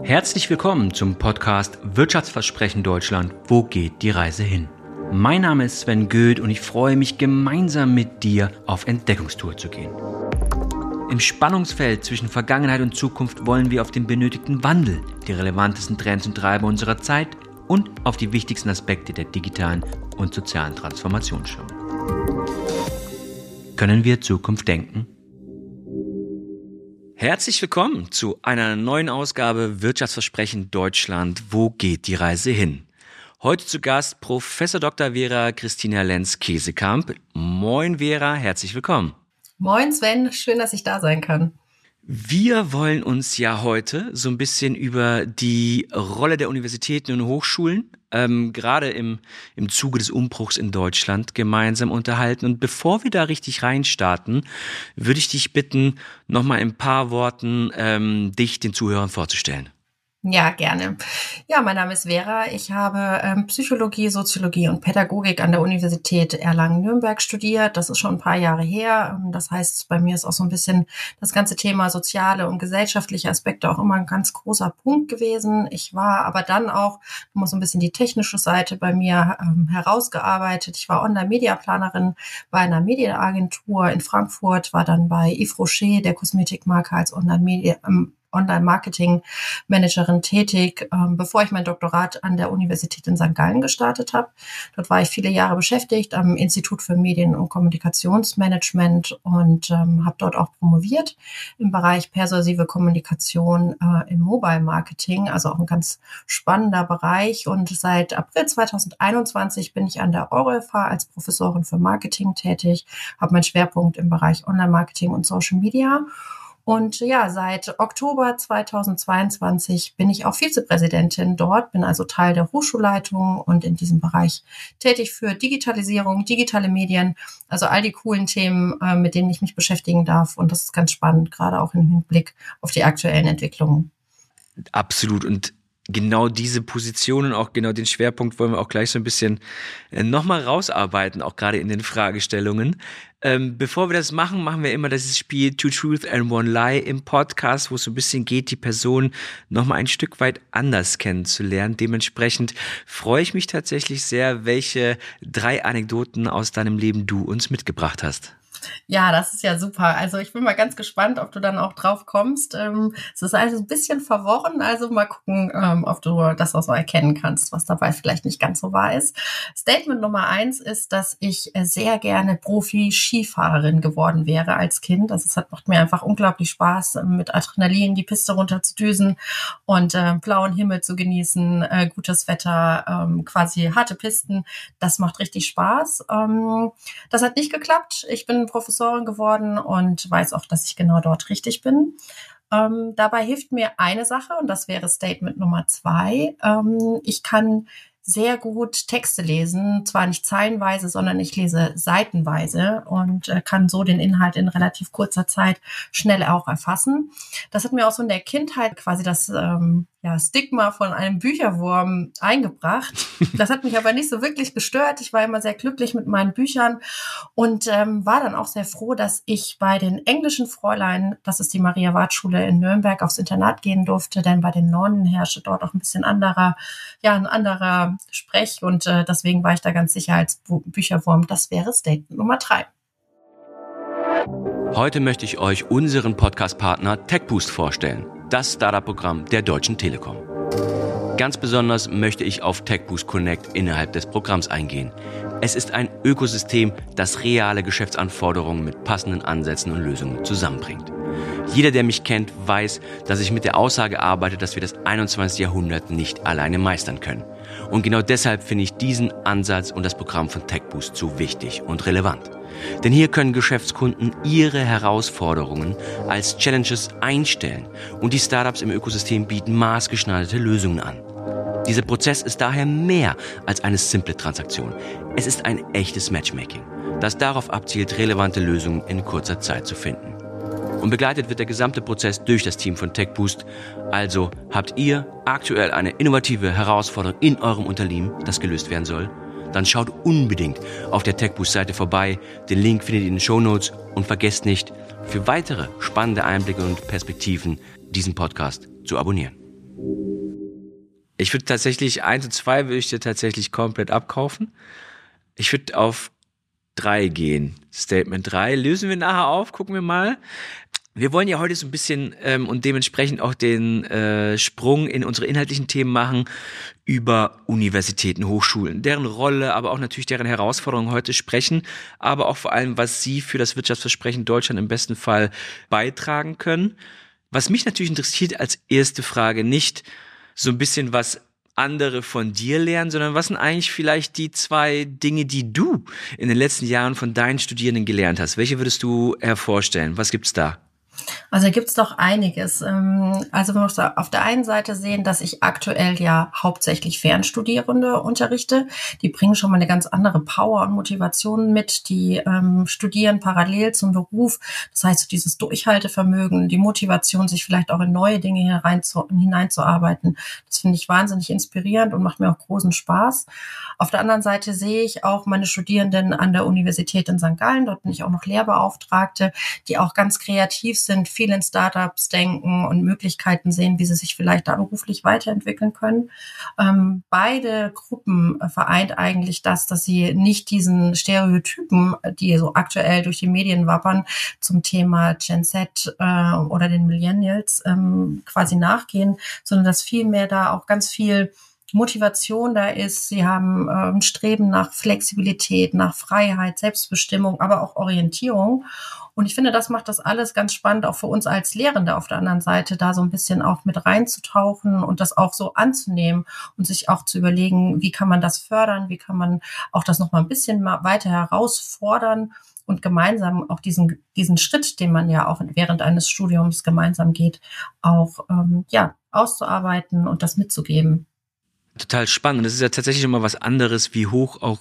Herzlich willkommen zum Podcast Wirtschaftsversprechen Deutschland. Wo geht die Reise hin? Mein Name ist Sven Goeth und ich freue mich gemeinsam mit dir auf Entdeckungstour zu gehen. Im Spannungsfeld zwischen Vergangenheit und Zukunft wollen wir auf den benötigten Wandel, die relevantesten Trends und Treiber unserer Zeit und auf die wichtigsten Aspekte der digitalen und sozialen Transformation schauen. Können wir Zukunft denken? Herzlich willkommen zu einer neuen Ausgabe Wirtschaftsversprechen Deutschland. Wo geht die Reise hin? Heute zu Gast Professor Dr. Vera Christina Lenz-Käsekamp. Moin Vera, herzlich willkommen. Moin Sven, schön, dass ich da sein kann. Wir wollen uns ja heute so ein bisschen über die Rolle der Universitäten und Hochschulen, ähm, gerade im, im Zuge des Umbruchs in Deutschland, gemeinsam unterhalten. Und bevor wir da richtig reinstarten, würde ich dich bitten, nochmal in ein paar Worten ähm, dich den Zuhörern vorzustellen. Ja, gerne. Ja, mein Name ist Vera. Ich habe ähm, Psychologie, Soziologie und Pädagogik an der Universität Erlangen-Nürnberg studiert. Das ist schon ein paar Jahre her. Ähm, das heißt, bei mir ist auch so ein bisschen das ganze Thema soziale und gesellschaftliche Aspekte auch immer ein ganz großer Punkt gewesen. Ich war aber dann auch immer so ein bisschen die technische Seite bei mir ähm, herausgearbeitet. Ich war Online-Media-Planerin bei einer Medienagentur in Frankfurt, war dann bei Yves Rocher, der Kosmetikmarke, als Online-Media, ähm, Online-Marketing-Managerin tätig, ähm, bevor ich mein Doktorat an der Universität in St. Gallen gestartet habe. Dort war ich viele Jahre beschäftigt am Institut für Medien- und Kommunikationsmanagement und ähm, habe dort auch promoviert im Bereich persuasive Kommunikation äh, im Mobile-Marketing, also auch ein ganz spannender Bereich. Und seit April 2021 bin ich an der EuroFH als Professorin für Marketing tätig, habe meinen Schwerpunkt im Bereich Online-Marketing und Social Media und ja, seit Oktober 2022 bin ich auch Vizepräsidentin dort, bin also Teil der Hochschulleitung und in diesem Bereich tätig für Digitalisierung, digitale Medien, also all die coolen Themen, äh, mit denen ich mich beschäftigen darf. Und das ist ganz spannend, gerade auch im Hinblick auf die aktuellen Entwicklungen. Absolut. Und genau diese Positionen, auch genau den Schwerpunkt wollen wir auch gleich so ein bisschen äh, nochmal rausarbeiten, auch gerade in den Fragestellungen. Ähm, bevor wir das machen, machen wir immer das Spiel Two Truth and One Lie im Podcast, wo es so ein bisschen geht, die Person nochmal ein Stück weit anders kennenzulernen. Dementsprechend freue ich mich tatsächlich sehr, welche drei Anekdoten aus deinem Leben du uns mitgebracht hast. Ja, das ist ja super. Also ich bin mal ganz gespannt, ob du dann auch drauf kommst. Ähm, es ist also ein bisschen verworren, also mal gucken, ähm, ob du das auch so erkennen kannst, was dabei vielleicht nicht ganz so wahr ist. Statement Nummer eins ist, dass ich äh, sehr gerne Profi-Skifahrerin geworden wäre als Kind. Also es hat, macht mir einfach unglaublich Spaß, ähm, mit Adrenalin die Piste runter zu düsen und äh, blauen Himmel zu genießen, äh, gutes Wetter, ähm, quasi harte Pisten. Das macht richtig Spaß. Das hat nicht geklappt. Ich bin Professorin geworden und weiß auch, dass ich genau dort richtig bin. Ähm, dabei hilft mir eine Sache und das wäre Statement Nummer zwei. Ähm, ich kann sehr gut Texte lesen, zwar nicht zeilenweise, sondern ich lese seitenweise und äh, kann so den Inhalt in relativ kurzer Zeit schnell auch erfassen. Das hat mir auch so in der Kindheit quasi das ähm, ja, Stigma von einem Bücherwurm eingebracht. Das hat mich aber nicht so wirklich gestört. Ich war immer sehr glücklich mit meinen Büchern und ähm, war dann auch sehr froh, dass ich bei den englischen Fräulein, das ist die Maria Wart Schule in Nürnberg, aufs Internat gehen durfte, denn bei den Nonnen herrschte dort auch ein bisschen anderer, ja, ein anderer Sprech und äh, deswegen war ich da ganz sicher als Bücherwurm. Das wäre Statement Nummer drei. Heute möchte ich euch unseren Podcast-Partner TechBoost vorstellen das Startup-Programm der Deutschen Telekom. Ganz besonders möchte ich auf TechBoost Connect innerhalb des Programms eingehen. Es ist ein Ökosystem, das reale Geschäftsanforderungen mit passenden Ansätzen und Lösungen zusammenbringt. Jeder, der mich kennt, weiß, dass ich mit der Aussage arbeite, dass wir das 21. Jahrhundert nicht alleine meistern können. Und genau deshalb finde ich diesen Ansatz und das Programm von TechBoost so wichtig und relevant. Denn hier können Geschäftskunden ihre Herausforderungen als Challenges einstellen und die Startups im Ökosystem bieten maßgeschneiderte Lösungen an. Dieser Prozess ist daher mehr als eine simple Transaktion. Es ist ein echtes Matchmaking, das darauf abzielt, relevante Lösungen in kurzer Zeit zu finden. Und begleitet wird der gesamte Prozess durch das Team von TechBoost. Also habt ihr aktuell eine innovative Herausforderung in eurem Unternehmen, das gelöst werden soll? dann schaut unbedingt auf der TechBoost-Seite vorbei. Den Link findet ihr in den Show Notes und vergesst nicht, für weitere spannende Einblicke und Perspektiven diesen Podcast zu abonnieren. Ich würde tatsächlich, eins und zwei würde ich dir tatsächlich komplett abkaufen. Ich würde auf drei gehen. Statement drei Lösen wir nachher auf, gucken wir mal. Wir wollen ja heute so ein bisschen ähm, und dementsprechend auch den äh, Sprung in unsere inhaltlichen Themen machen über Universitäten, Hochschulen, deren Rolle, aber auch natürlich deren Herausforderungen heute sprechen, aber auch vor allem, was sie für das Wirtschaftsversprechen Deutschland im besten Fall beitragen können. Was mich natürlich interessiert als erste Frage nicht so ein bisschen was andere von dir lernen, sondern was sind eigentlich vielleicht die zwei Dinge, die du in den letzten Jahren von deinen Studierenden gelernt hast? Welche würdest du hervorstellen? Was gibt's da? Also gibt es doch einiges. Ähm, also man muss auf der einen Seite sehen, dass ich aktuell ja hauptsächlich Fernstudierende unterrichte. Die bringen schon mal eine ganz andere Power und Motivation mit. Die ähm, studieren parallel zum Beruf. Das heißt, dieses Durchhaltevermögen, die Motivation, sich vielleicht auch in neue Dinge herein zu, hineinzuarbeiten, das finde ich wahnsinnig inspirierend und macht mir auch großen Spaß. Auf der anderen Seite sehe ich auch meine Studierenden an der Universität in St. Gallen. Dort bin ich auch noch Lehrbeauftragte, die auch ganz kreativ sind, viel in Startups denken und Möglichkeiten sehen, wie sie sich vielleicht da beruflich weiterentwickeln können. Ähm, beide Gruppen vereint eigentlich das, dass sie nicht diesen Stereotypen, die so aktuell durch die Medien wappern, zum Thema Gen Z äh, oder den Millennials ähm, quasi nachgehen, sondern dass vielmehr da auch ganz viel Motivation da ist. Sie haben ähm, Streben nach Flexibilität, nach Freiheit, Selbstbestimmung, aber auch Orientierung. Und ich finde, das macht das alles ganz spannend, auch für uns als Lehrende auf der anderen Seite, da so ein bisschen auch mit reinzutauchen und das auch so anzunehmen und sich auch zu überlegen, wie kann man das fördern, wie kann man auch das nochmal ein bisschen weiter herausfordern und gemeinsam auch diesen, diesen Schritt, den man ja auch während eines Studiums gemeinsam geht, auch ähm, ja, auszuarbeiten und das mitzugeben. Total spannend. Das ist ja tatsächlich immer was anderes, wie hoch auch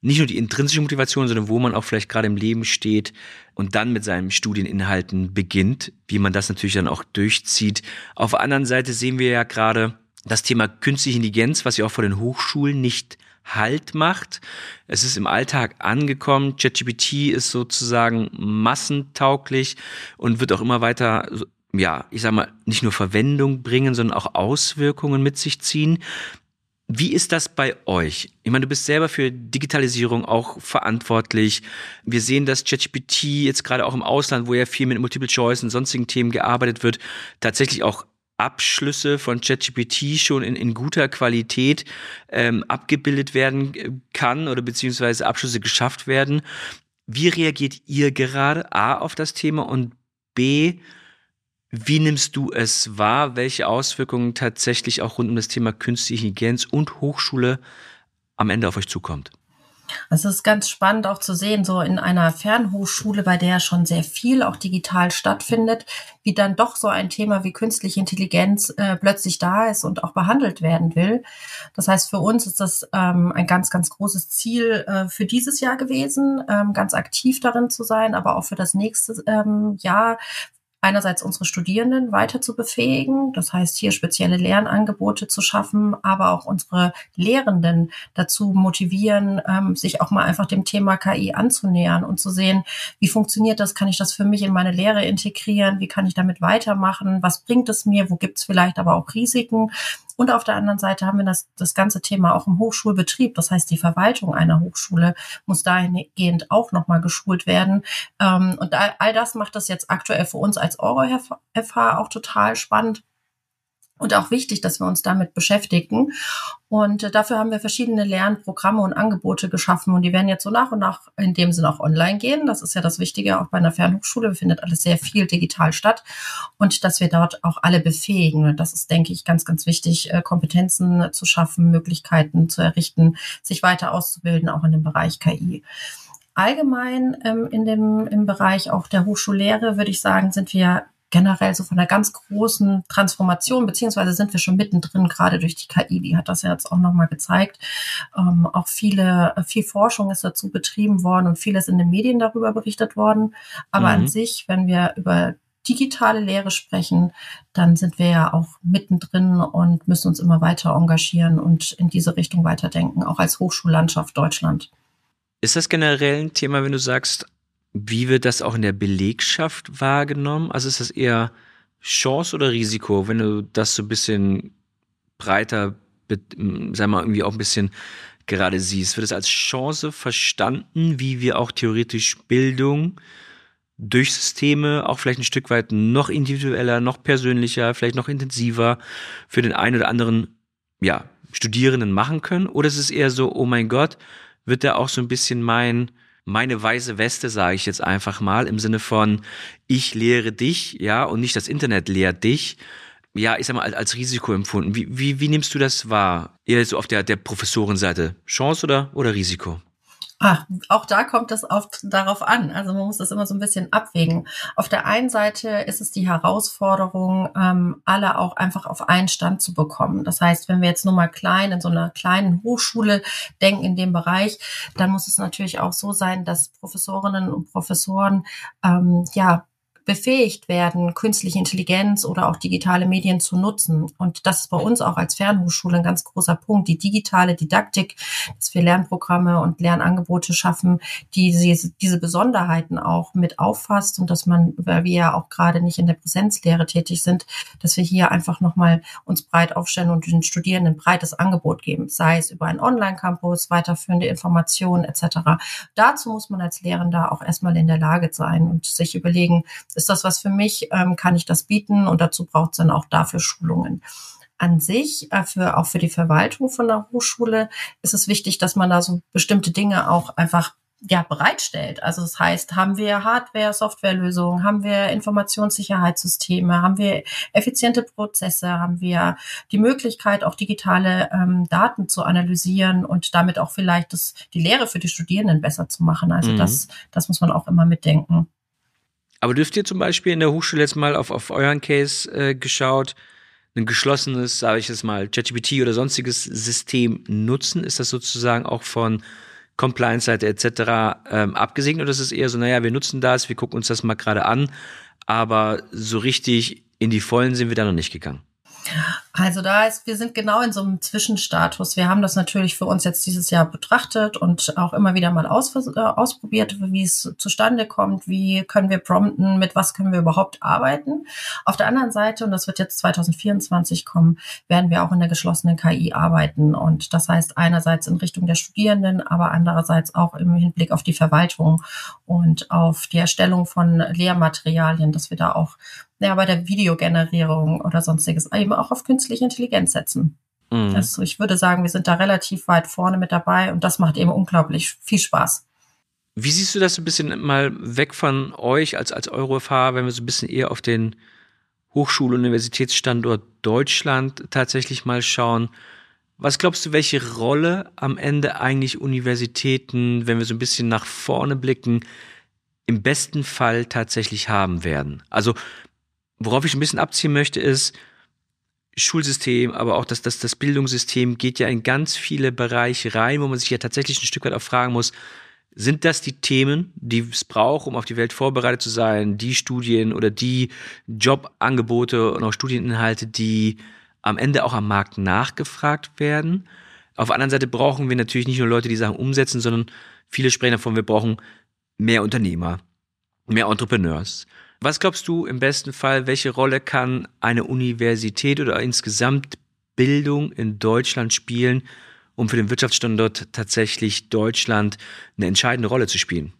nicht nur die intrinsische Motivation, sondern wo man auch vielleicht gerade im Leben steht und dann mit seinen Studieninhalten beginnt, wie man das natürlich dann auch durchzieht. Auf der anderen Seite sehen wir ja gerade das Thema künstliche Intelligenz, was ja auch vor den Hochschulen nicht Halt macht. Es ist im Alltag angekommen. ChatGPT ist sozusagen massentauglich und wird auch immer weiter ja, ich sag mal, nicht nur Verwendung bringen, sondern auch Auswirkungen mit sich ziehen. Wie ist das bei euch? Ich meine, du bist selber für Digitalisierung auch verantwortlich. Wir sehen, dass ChatGPT jetzt gerade auch im Ausland, wo ja viel mit Multiple Choice und sonstigen Themen gearbeitet wird, tatsächlich auch Abschlüsse von ChatGPT schon in, in guter Qualität ähm, abgebildet werden äh, kann oder beziehungsweise Abschlüsse geschafft werden. Wie reagiert ihr gerade A auf das Thema und B, wie nimmst du es wahr? Welche Auswirkungen tatsächlich auch rund um das Thema künstliche Intelligenz und Hochschule am Ende auf euch zukommt? Es ist ganz spannend auch zu sehen, so in einer Fernhochschule, bei der schon sehr viel auch digital stattfindet, wie dann doch so ein Thema wie künstliche Intelligenz äh, plötzlich da ist und auch behandelt werden will. Das heißt, für uns ist das ähm, ein ganz, ganz großes Ziel äh, für dieses Jahr gewesen, ähm, ganz aktiv darin zu sein, aber auch für das nächste ähm, Jahr einerseits unsere Studierenden weiter zu befähigen, das heißt hier spezielle Lernangebote zu schaffen, aber auch unsere Lehrenden dazu motivieren, ähm, sich auch mal einfach dem Thema KI anzunähern und zu sehen, wie funktioniert das, kann ich das für mich in meine Lehre integrieren, wie kann ich damit weitermachen, was bringt es mir, wo gibt es vielleicht aber auch Risiken? Und auf der anderen Seite haben wir das, das ganze Thema auch im Hochschulbetrieb. Das heißt, die Verwaltung einer Hochschule muss dahingehend auch nochmal geschult werden. Ähm, und all das macht das jetzt aktuell für uns als Euro-FH auch total spannend und auch wichtig, dass wir uns damit beschäftigen. Und äh, dafür haben wir verschiedene Lernprogramme und Angebote geschaffen und die werden jetzt so nach und nach in dem Sinne auch online gehen. Das ist ja das Wichtige auch bei einer Fernhochschule. Findet alles sehr viel digital statt und dass wir dort auch alle befähigen. Das ist, denke ich, ganz, ganz wichtig, äh, Kompetenzen zu schaffen, Möglichkeiten zu errichten, sich weiter auszubilden, auch in dem Bereich KI. Allgemein ähm, in dem, im Bereich auch der Hochschullehre würde ich sagen, sind wir generell so von einer ganz großen Transformation, beziehungsweise sind wir schon mittendrin, gerade durch die KI, die hat das ja jetzt auch nochmal gezeigt. Ähm, auch viele, viel Forschung ist dazu betrieben worden und vieles in den Medien darüber berichtet worden. Aber mhm. an sich, wenn wir über digitale Lehre sprechen, dann sind wir ja auch mittendrin und müssen uns immer weiter engagieren und in diese Richtung weiterdenken, auch als Hochschullandschaft Deutschland. Ist das generell ein Thema, wenn du sagst, wie wird das auch in der Belegschaft wahrgenommen? Also ist das eher Chance oder Risiko, wenn du das so ein bisschen breiter, sag mal, irgendwie auch ein bisschen gerade siehst? Wird es als Chance verstanden, wie wir auch theoretisch Bildung durch Systeme auch vielleicht ein Stück weit noch individueller, noch persönlicher, vielleicht noch intensiver für den einen oder anderen, ja, Studierenden machen können? Oder ist es eher so, oh mein Gott, wird da auch so ein bisschen mein, meine weiße Weste, sage ich jetzt einfach mal, im Sinne von, ich lehre dich, ja, und nicht das Internet lehrt dich, ja, ich sag mal, als, als Risiko empfunden. Wie, wie, wie nimmst du das wahr? Eher so auf der, der Professorenseite. Chance oder, oder Risiko? Ach, auch da kommt es oft darauf an. Also man muss das immer so ein bisschen abwägen. Auf der einen Seite ist es die Herausforderung, ähm, alle auch einfach auf einen Stand zu bekommen. Das heißt, wenn wir jetzt nur mal klein in so einer kleinen Hochschule denken in dem Bereich, dann muss es natürlich auch so sein, dass Professorinnen und Professoren ähm, ja befähigt werden, künstliche Intelligenz oder auch digitale Medien zu nutzen. Und das ist bei uns auch als Fernhochschule ein ganz großer Punkt, die digitale Didaktik, dass wir Lernprogramme und Lernangebote schaffen, die diese Besonderheiten auch mit auffasst und dass man, weil wir ja auch gerade nicht in der Präsenzlehre tätig sind, dass wir hier einfach nochmal uns breit aufstellen und den Studierenden breites Angebot geben, sei es über einen Online-Campus, weiterführende Informationen etc. Dazu muss man als Lehrender auch erstmal in der Lage sein und sich überlegen, ist das was für mich? Ähm, kann ich das bieten? Und dazu braucht es dann auch dafür Schulungen an sich, äh, für, auch für die Verwaltung von der Hochschule, ist es wichtig, dass man da so bestimmte Dinge auch einfach ja, bereitstellt. Also das heißt, haben wir Hardware, Softwarelösungen, haben wir Informationssicherheitssysteme, haben wir effiziente Prozesse, haben wir die Möglichkeit, auch digitale ähm, Daten zu analysieren und damit auch vielleicht das, die Lehre für die Studierenden besser zu machen. Also mhm. das, das muss man auch immer mitdenken. Aber dürft ihr zum Beispiel in der Hochschule jetzt mal auf, auf euren Case äh, geschaut, ein geschlossenes, sage ich jetzt mal, ChatGPT oder sonstiges System nutzen? Ist das sozusagen auch von Compliance-Seite etc. Ähm, abgesegnet oder ist es eher so, naja, wir nutzen das, wir gucken uns das mal gerade an, aber so richtig in die Vollen sind wir da noch nicht gegangen? Also da ist, wir sind genau in so einem Zwischenstatus. Wir haben das natürlich für uns jetzt dieses Jahr betrachtet und auch immer wieder mal aus, äh, ausprobiert, wie es zustande kommt, wie können wir prompten, mit was können wir überhaupt arbeiten. Auf der anderen Seite, und das wird jetzt 2024 kommen, werden wir auch in der geschlossenen KI arbeiten. Und das heißt einerseits in Richtung der Studierenden, aber andererseits auch im Hinblick auf die Verwaltung und auf die Erstellung von Lehrmaterialien, dass wir da auch ja, bei der Videogenerierung oder sonstiges eben auch auf künstliche Intelligenz setzen. Mhm. Also ich würde sagen, wir sind da relativ weit vorne mit dabei und das macht eben unglaublich viel Spaß. Wie siehst du das so ein bisschen mal weg von euch als, als EuroFH, wenn wir so ein bisschen eher auf den Hochschul- und Universitätsstandort Deutschland tatsächlich mal schauen? Was glaubst du, welche Rolle am Ende eigentlich Universitäten, wenn wir so ein bisschen nach vorne blicken, im besten Fall tatsächlich haben werden? Also worauf ich ein bisschen abziehen möchte, ist, Schulsystem, aber auch das, das, das Bildungssystem geht ja in ganz viele Bereiche rein, wo man sich ja tatsächlich ein Stück weit auch fragen muss, sind das die Themen, die es braucht, um auf die Welt vorbereitet zu sein, die Studien oder die Jobangebote und auch Studieninhalte, die am Ende auch am Markt nachgefragt werden? Auf der anderen Seite brauchen wir natürlich nicht nur Leute, die Sachen umsetzen, sondern viele sprechen davon, wir brauchen mehr Unternehmer, mehr Entrepreneurs. Was glaubst du im besten Fall, welche Rolle kann eine Universität oder insgesamt Bildung in Deutschland spielen, um für den Wirtschaftsstandort tatsächlich Deutschland eine entscheidende Rolle zu spielen?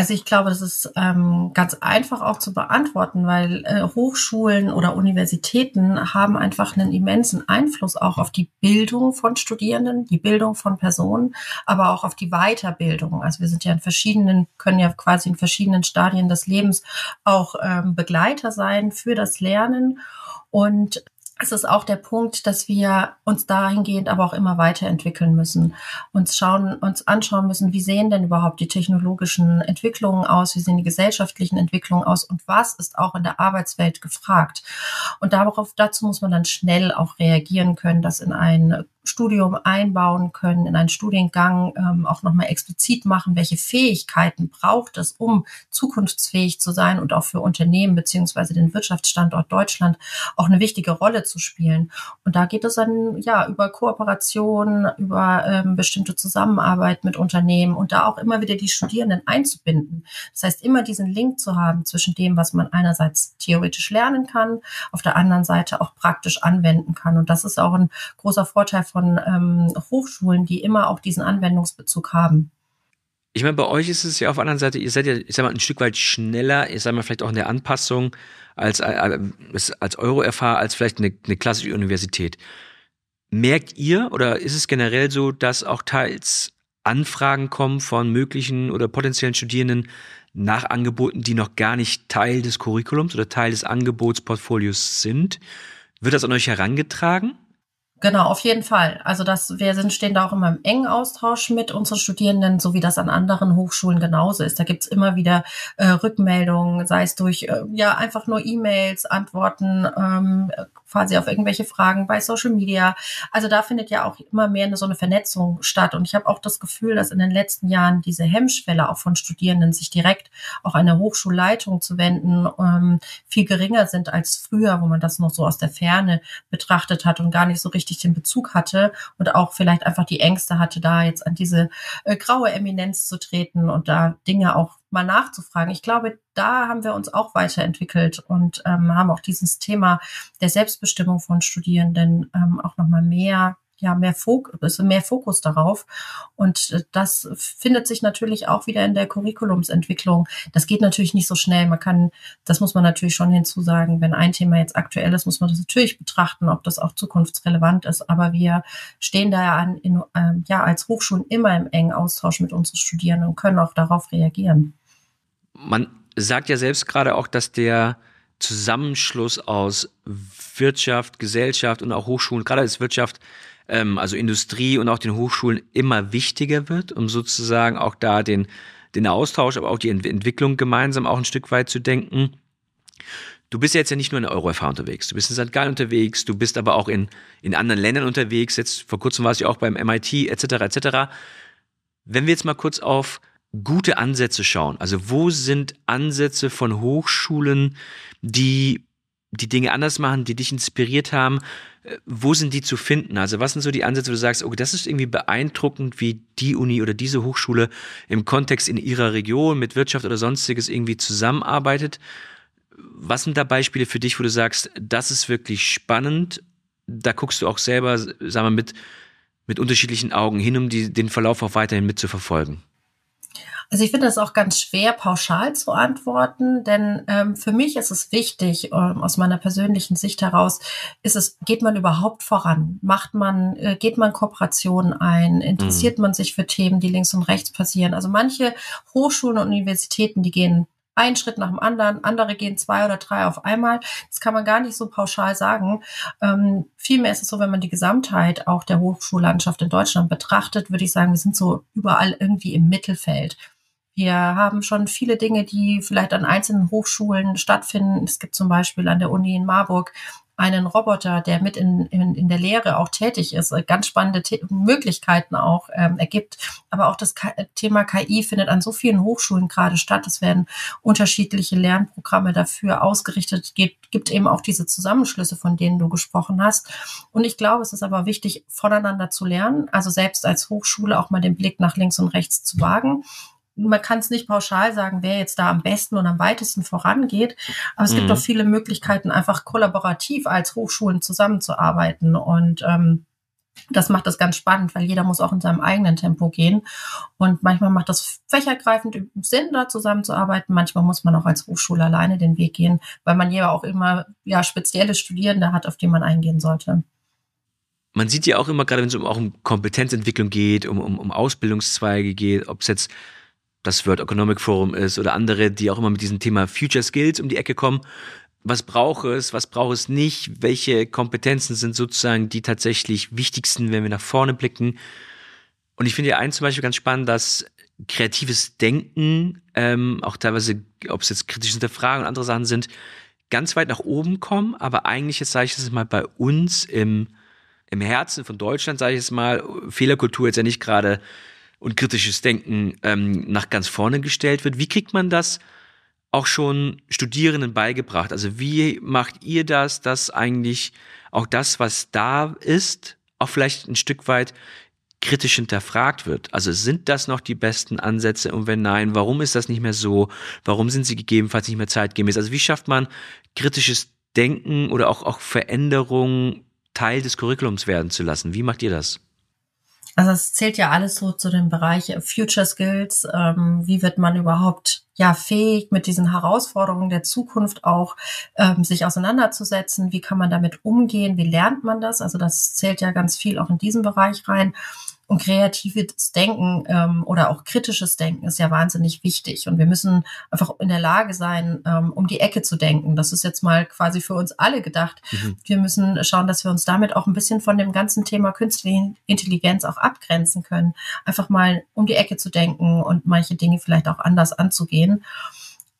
Also ich glaube, das ist ähm, ganz einfach auch zu beantworten, weil äh, Hochschulen oder Universitäten haben einfach einen immensen Einfluss auch auf die Bildung von Studierenden, die Bildung von Personen, aber auch auf die Weiterbildung. Also wir sind ja in verschiedenen, können ja quasi in verschiedenen Stadien des Lebens auch ähm, Begleiter sein für das Lernen. Und es ist auch der Punkt, dass wir uns dahingehend aber auch immer weiterentwickeln müssen, uns schauen, uns anschauen müssen, wie sehen denn überhaupt die technologischen Entwicklungen aus, wie sehen die gesellschaftlichen Entwicklungen aus? Und was ist auch in der Arbeitswelt gefragt. Und darauf, dazu muss man dann schnell auch reagieren können, das in ein Studium einbauen können, in einen Studiengang ähm, auch nochmal explizit machen, welche Fähigkeiten braucht es, um zukunftsfähig zu sein und auch für Unternehmen beziehungsweise den Wirtschaftsstandort Deutschland auch eine wichtige Rolle zu spielen. Und da geht es dann ja über Kooperation, über ähm, bestimmte Zusammenarbeit mit Unternehmen und da auch immer wieder die Studierenden einzubinden. Das heißt, immer diesen Link zu haben zwischen dem, was man einerseits theoretisch lernen kann, auf der anderen Seite auch praktisch anwenden kann. Und das ist auch ein großer Vorteil von ähm, Hochschulen, die immer auch diesen Anwendungsbezug haben. Ich meine, bei euch ist es ja auf der anderen Seite, ihr seid ja, ich sag mal, ein Stück weit schneller, ich sag mal, vielleicht auch in der Anpassung als, als, äh, als Euro-FH, als vielleicht eine, eine klassische Universität. Merkt ihr oder ist es generell so, dass auch teils Anfragen kommen von möglichen oder potenziellen Studierenden nach Angeboten, die noch gar nicht Teil des Curriculums oder Teil des Angebotsportfolios sind? Wird das an euch herangetragen? Genau, auf jeden Fall. Also das, wir sind, stehen da auch immer im engen Austausch mit unseren Studierenden, so wie das an anderen Hochschulen genauso ist. Da gibt's immer wieder äh, Rückmeldungen, sei es durch äh, ja einfach nur E-Mails, Antworten, ähm, quasi auf irgendwelche Fragen bei Social Media. Also da findet ja auch immer mehr eine, so eine Vernetzung statt. Und ich habe auch das Gefühl, dass in den letzten Jahren diese Hemmschwelle auch von Studierenden, sich direkt auch eine Hochschulleitung zu wenden, ähm, viel geringer sind als früher, wo man das noch so aus der Ferne betrachtet hat und gar nicht so richtig den Bezug hatte und auch vielleicht einfach die Ängste hatte, da jetzt an diese äh, graue Eminenz zu treten und da Dinge auch mal nachzufragen. Ich glaube, da haben wir uns auch weiterentwickelt und ähm, haben auch dieses Thema der Selbstbestimmung von Studierenden ähm, auch nochmal mehr ja mehr Fokus, mehr Fokus darauf. Und äh, das findet sich natürlich auch wieder in der Curriculumsentwicklung. Das geht natürlich nicht so schnell. Man kann, das muss man natürlich schon hinzusagen, wenn ein Thema jetzt aktuell ist, muss man das natürlich betrachten, ob das auch zukunftsrelevant ist. Aber wir stehen da ja, an, in, ähm, ja als Hochschulen immer im engen Austausch mit unseren Studierenden und können auch darauf reagieren. Man sagt ja selbst gerade auch, dass der Zusammenschluss aus Wirtschaft, Gesellschaft und auch Hochschulen, gerade als Wirtschaft, ähm, also Industrie und auch den Hochschulen immer wichtiger wird, um sozusagen auch da den, den Austausch, aber auch die Entwicklung gemeinsam auch ein Stück weit zu denken. Du bist jetzt ja nicht nur in EuroFH unterwegs, du bist in St. Gallen unterwegs, du bist aber auch in, in anderen Ländern unterwegs. Jetzt vor kurzem warst du ja auch beim MIT etc. etc. Wenn wir jetzt mal kurz auf gute Ansätze schauen, also wo sind Ansätze von Hochschulen, die die Dinge anders machen, die dich inspiriert haben, äh, wo sind die zu finden? Also was sind so die Ansätze, wo du sagst, okay, das ist irgendwie beeindruckend, wie die Uni oder diese Hochschule im Kontext in ihrer Region mit Wirtschaft oder sonstiges irgendwie zusammenarbeitet? Was sind da Beispiele für dich, wo du sagst, das ist wirklich spannend? Da guckst du auch selber, sagen wir, mit, mit unterschiedlichen Augen hin, um die, den Verlauf auch weiterhin mitzuverfolgen. Also ich finde das auch ganz schwer, pauschal zu antworten, denn ähm, für mich ist es wichtig, ähm, aus meiner persönlichen Sicht heraus, ist es, geht man überhaupt voran? Macht man, äh, geht man Kooperationen ein? Interessiert mhm. man sich für Themen, die links und rechts passieren? Also manche Hochschulen und Universitäten, die gehen einen Schritt nach dem anderen, andere gehen zwei oder drei auf einmal. Das kann man gar nicht so pauschal sagen. Ähm, vielmehr ist es so, wenn man die Gesamtheit auch der Hochschullandschaft in Deutschland betrachtet, würde ich sagen, wir sind so überall irgendwie im Mittelfeld. Wir haben schon viele Dinge, die vielleicht an einzelnen Hochschulen stattfinden. Es gibt zum Beispiel an der Uni in Marburg einen Roboter, der mit in, in, in der Lehre auch tätig ist, ganz spannende The Möglichkeiten auch ähm, ergibt. Aber auch das K Thema KI findet an so vielen Hochschulen gerade statt. Es werden unterschiedliche Lernprogramme dafür ausgerichtet. Gibt, gibt eben auch diese Zusammenschlüsse, von denen du gesprochen hast. Und ich glaube, es ist aber wichtig, voneinander zu lernen. Also selbst als Hochschule auch mal den Blick nach links und rechts zu wagen man kann es nicht pauschal sagen, wer jetzt da am besten und am weitesten vorangeht. Aber es mhm. gibt doch viele Möglichkeiten, einfach kollaborativ als Hochschulen zusammenzuarbeiten. Und ähm, das macht das ganz spannend, weil jeder muss auch in seinem eigenen Tempo gehen. Und manchmal macht das fächergreifend Sinn, da zusammenzuarbeiten. Manchmal muss man auch als Hochschule alleine den Weg gehen, weil man ja auch immer ja spezielle Studierende hat, auf die man eingehen sollte man sieht ja auch immer, gerade wenn es um, auch um Kompetenzentwicklung geht, um, um, um Ausbildungszweige geht, ob es jetzt das World Economic Forum ist oder andere, die auch immer mit diesem Thema Future Skills um die Ecke kommen. Was braucht es, was braucht es nicht? Welche Kompetenzen sind sozusagen die tatsächlich wichtigsten, wenn wir nach vorne blicken? Und ich finde ja eins zum Beispiel ganz spannend, dass kreatives Denken, ähm, auch teilweise, ob es jetzt kritische Hinterfragen und andere Sachen sind, ganz weit nach oben kommen, aber eigentlich, jetzt sage ich das mal, bei uns im, im Herzen von Deutschland, sage ich jetzt mal, Fehlerkultur jetzt ja nicht gerade und kritisches Denken ähm, nach ganz vorne gestellt wird. Wie kriegt man das auch schon Studierenden beigebracht? Also wie macht ihr das, dass eigentlich auch das, was da ist, auch vielleicht ein Stück weit kritisch hinterfragt wird. Also sind das noch die besten Ansätze und wenn nein, warum ist das nicht mehr so? Warum sind sie gegebenenfalls nicht mehr zeitgemäß? Also wie schafft man kritisches Denken oder auch, auch Veränderungen Teil des Curriculums werden zu lassen? Wie macht ihr das? Also es zählt ja alles so zu dem Bereich Future Skills. Ähm, wie wird man überhaupt ja fähig, mit diesen Herausforderungen der Zukunft auch ähm, sich auseinanderzusetzen? Wie kann man damit umgehen? Wie lernt man das? Also das zählt ja ganz viel auch in diesen Bereich rein. Und kreatives Denken ähm, oder auch kritisches Denken ist ja wahnsinnig wichtig. Und wir müssen einfach in der Lage sein, ähm, um die Ecke zu denken. Das ist jetzt mal quasi für uns alle gedacht. Mhm. Wir müssen schauen, dass wir uns damit auch ein bisschen von dem ganzen Thema künstliche Intelligenz auch abgrenzen können. Einfach mal um die Ecke zu denken und manche Dinge vielleicht auch anders anzugehen.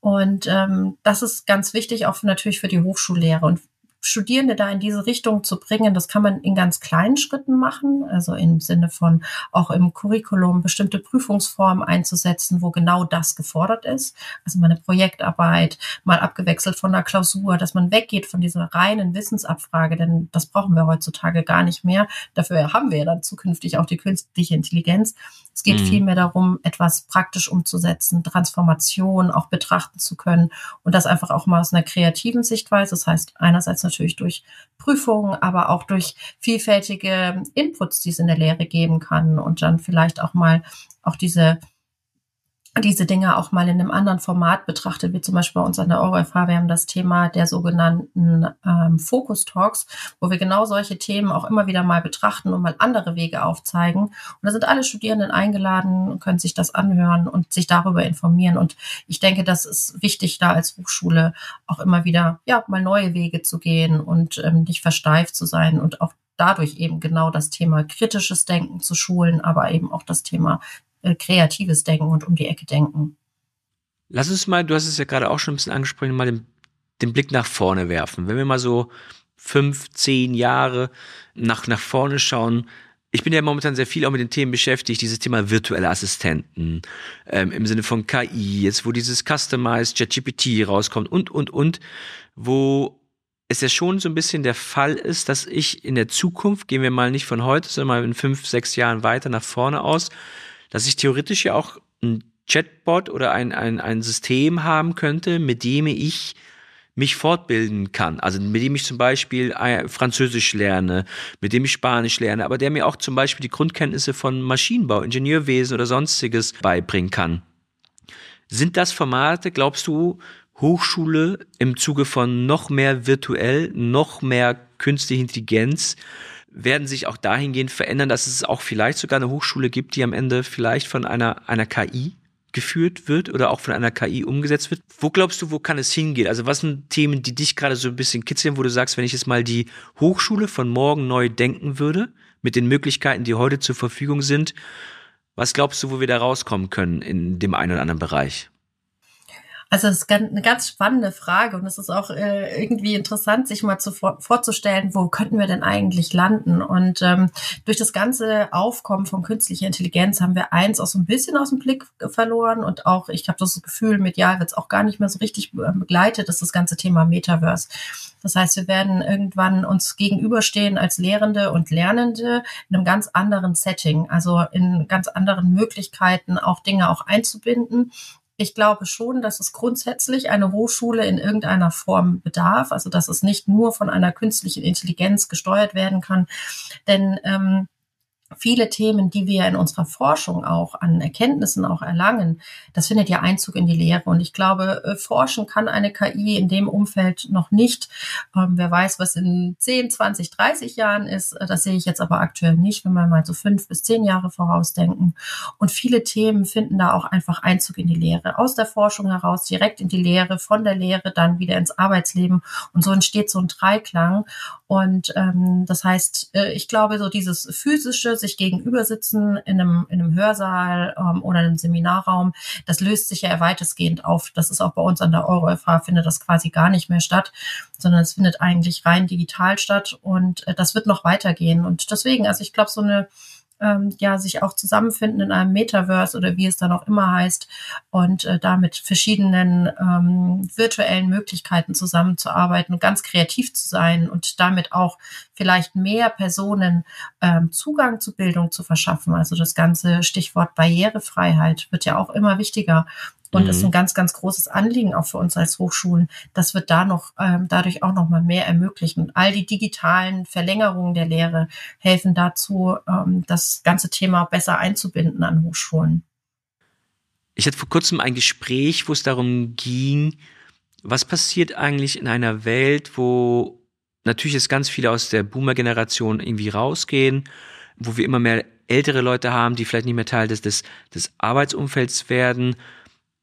Und ähm, das ist ganz wichtig, auch natürlich für die Hochschullehre. Und Studierende da in diese Richtung zu bringen, das kann man in ganz kleinen Schritten machen, also im Sinne von auch im Curriculum bestimmte Prüfungsformen einzusetzen, wo genau das gefordert ist. Also mal eine Projektarbeit, mal abgewechselt von der Klausur, dass man weggeht von dieser reinen Wissensabfrage, denn das brauchen wir heutzutage gar nicht mehr. Dafür haben wir ja dann zukünftig auch die künstliche Intelligenz. Es geht mhm. vielmehr darum, etwas praktisch umzusetzen, Transformation auch betrachten zu können und das einfach auch mal aus einer kreativen Sichtweise. Das heißt, einerseits natürlich durch Prüfungen, aber auch durch vielfältige Inputs, die es in der Lehre geben kann und dann vielleicht auch mal auch diese diese Dinge auch mal in einem anderen Format betrachtet, wie zum Beispiel bei uns an der EuroFH. Wir haben das Thema der sogenannten ähm, Focus Talks, wo wir genau solche Themen auch immer wieder mal betrachten und mal andere Wege aufzeigen. Und da sind alle Studierenden eingeladen, können sich das anhören und sich darüber informieren. Und ich denke, das ist wichtig, da als Hochschule auch immer wieder, ja, mal neue Wege zu gehen und ähm, nicht versteift zu sein und auch dadurch eben genau das Thema kritisches Denken zu schulen, aber eben auch das Thema äh, kreatives Denken und um die Ecke denken. Lass uns mal, du hast es ja gerade auch schon ein bisschen angesprochen, mal den, den Blick nach vorne werfen. Wenn wir mal so fünf, zehn Jahre nach, nach vorne schauen, ich bin ja momentan sehr viel auch mit den Themen beschäftigt, dieses Thema virtuelle Assistenten ähm, im Sinne von KI, jetzt wo dieses Customized ChatGPT rauskommt und, und, und, wo es ja schon so ein bisschen der Fall ist, dass ich in der Zukunft, gehen wir mal nicht von heute, sondern mal in fünf, sechs Jahren weiter nach vorne aus, dass ich theoretisch ja auch ein Chatbot oder ein, ein, ein System haben könnte, mit dem ich mich fortbilden kann. Also mit dem ich zum Beispiel äh, Französisch lerne, mit dem ich Spanisch lerne, aber der mir auch zum Beispiel die Grundkenntnisse von Maschinenbau, Ingenieurwesen oder sonstiges beibringen kann. Sind das Formate, glaubst du, Hochschule im Zuge von noch mehr virtuell, noch mehr künstliche Intelligenz werden sich auch dahingehend verändern, dass es auch vielleicht sogar eine Hochschule gibt, die am Ende vielleicht von einer, einer KI geführt wird oder auch von einer KI umgesetzt wird. Wo glaubst du, wo kann es hingehen? Also was sind Themen, die dich gerade so ein bisschen kitzeln, wo du sagst, wenn ich jetzt mal die Hochschule von morgen neu denken würde, mit den Möglichkeiten, die heute zur Verfügung sind, was glaubst du, wo wir da rauskommen können in dem einen oder anderen Bereich? Also es ist eine ganz spannende Frage und es ist auch äh, irgendwie interessant, sich mal zu, vorzustellen, wo könnten wir denn eigentlich landen? Und ähm, durch das ganze Aufkommen von künstlicher Intelligenz haben wir eins auch so ein bisschen aus dem Blick verloren und auch, ich habe das Gefühl, medial wird es auch gar nicht mehr so richtig äh, begleitet, ist das ganze Thema Metaverse. Das heißt, wir werden irgendwann uns gegenüberstehen als Lehrende und Lernende in einem ganz anderen Setting, also in ganz anderen Möglichkeiten, auch Dinge auch einzubinden ich glaube schon, dass es grundsätzlich eine Hochschule in irgendeiner Form bedarf, also dass es nicht nur von einer künstlichen Intelligenz gesteuert werden kann. Denn ähm, viele Themen, die wir in unserer Forschung auch an Erkenntnissen auch erlangen, das findet ja Einzug in die Lehre. Und ich glaube, äh, forschen kann eine KI in dem Umfeld noch nicht. Ähm, wer weiß, was in 10, 20, 30 Jahren ist. Äh, das sehe ich jetzt aber aktuell nicht, wenn wir mal so fünf bis zehn Jahre vorausdenken. Und viele Themen finden da auch einfach Einzug in die Lehre. Aus der Forschung heraus, direkt in die Lehre, von der Lehre dann wieder ins Arbeitsleben. Und so entsteht so ein Dreiklang. Und ähm, das heißt, äh, ich glaube, so dieses physische, sich gegenüber sitzen in einem, in einem Hörsaal ähm, oder einem Seminarraum, das löst sich ja weitestgehend auf. Das ist auch bei uns an der EuroFH, findet das quasi gar nicht mehr statt, sondern es findet eigentlich rein digital statt und äh, das wird noch weitergehen. Und deswegen, also ich glaube, so eine ähm, ja sich auch zusammenfinden in einem Metaverse oder wie es dann auch immer heißt und äh, da mit verschiedenen ähm, virtuellen Möglichkeiten zusammenzuarbeiten und ganz kreativ zu sein und damit auch vielleicht mehr Personen ähm, Zugang zu Bildung zu verschaffen. Also das ganze Stichwort Barrierefreiheit wird ja auch immer wichtiger. Und das ist ein mhm. ganz, ganz großes Anliegen auch für uns als Hochschulen. Das wird da noch ähm, dadurch auch noch mal mehr ermöglichen. All die digitalen Verlängerungen der Lehre helfen dazu, ähm, das ganze Thema besser einzubinden an Hochschulen. Ich hatte vor kurzem ein Gespräch, wo es darum ging, was passiert eigentlich in einer Welt, wo natürlich jetzt ganz viele aus der Boomer-Generation irgendwie rausgehen, wo wir immer mehr ältere Leute haben, die vielleicht nicht mehr Teil des, des, des Arbeitsumfelds werden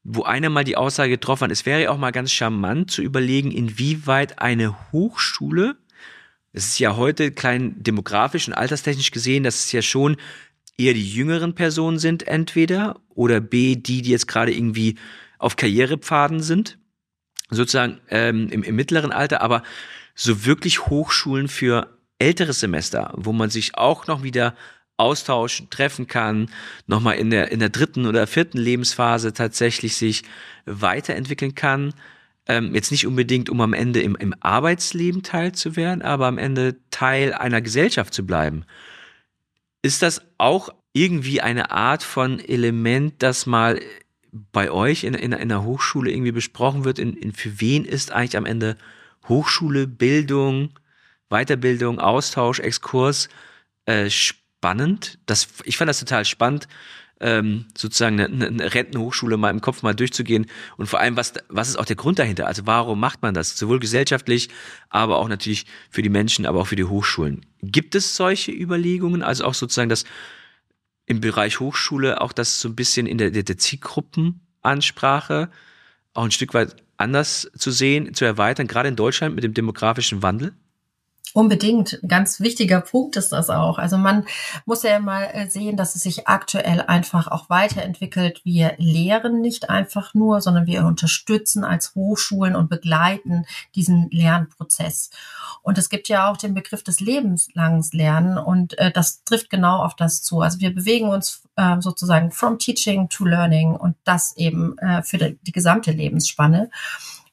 wo einer mal die Aussage getroffen hat, es wäre ja auch mal ganz charmant zu überlegen, inwieweit eine Hochschule, es ist ja heute klein demografisch und alterstechnisch gesehen, dass es ja schon eher die jüngeren Personen sind entweder oder B, die, die jetzt gerade irgendwie auf Karrierepfaden sind, sozusagen ähm, im, im mittleren Alter, aber so wirklich Hochschulen für älteres Semester, wo man sich auch noch wieder austauschen, treffen kann, nochmal in der, in der dritten oder vierten Lebensphase tatsächlich sich weiterentwickeln kann. Ähm, jetzt nicht unbedingt, um am Ende im, im Arbeitsleben teilzuwerden, aber am Ende Teil einer Gesellschaft zu bleiben. Ist das auch irgendwie eine Art von Element, das mal bei euch in, in, in einer Hochschule irgendwie besprochen wird? In, in, für wen ist eigentlich am Ende Hochschule, Bildung, Weiterbildung, Austausch, Exkurs äh, spannend. Das, ich fand das total spannend, ähm, sozusagen eine, eine Rentenhochschule mal im Kopf mal durchzugehen und vor allem, was, was ist auch der Grund dahinter? Also warum macht man das? Sowohl gesellschaftlich, aber auch natürlich für die Menschen, aber auch für die Hochschulen. Gibt es solche Überlegungen? Also auch sozusagen das im Bereich Hochschule, auch das so ein bisschen in der, der, der Zielgruppenansprache auch ein Stück weit anders zu sehen, zu erweitern, gerade in Deutschland mit dem demografischen Wandel? Unbedingt. ganz wichtiger Punkt ist das auch. Also man muss ja mal äh, sehen, dass es sich aktuell einfach auch weiterentwickelt. Wir lehren nicht einfach nur, sondern wir unterstützen als Hochschulen und begleiten diesen Lernprozess. Und es gibt ja auch den Begriff des lebenslangen Lernen und äh, das trifft genau auf das zu. Also wir bewegen uns äh, sozusagen from teaching to learning und das eben äh, für die, die gesamte Lebensspanne.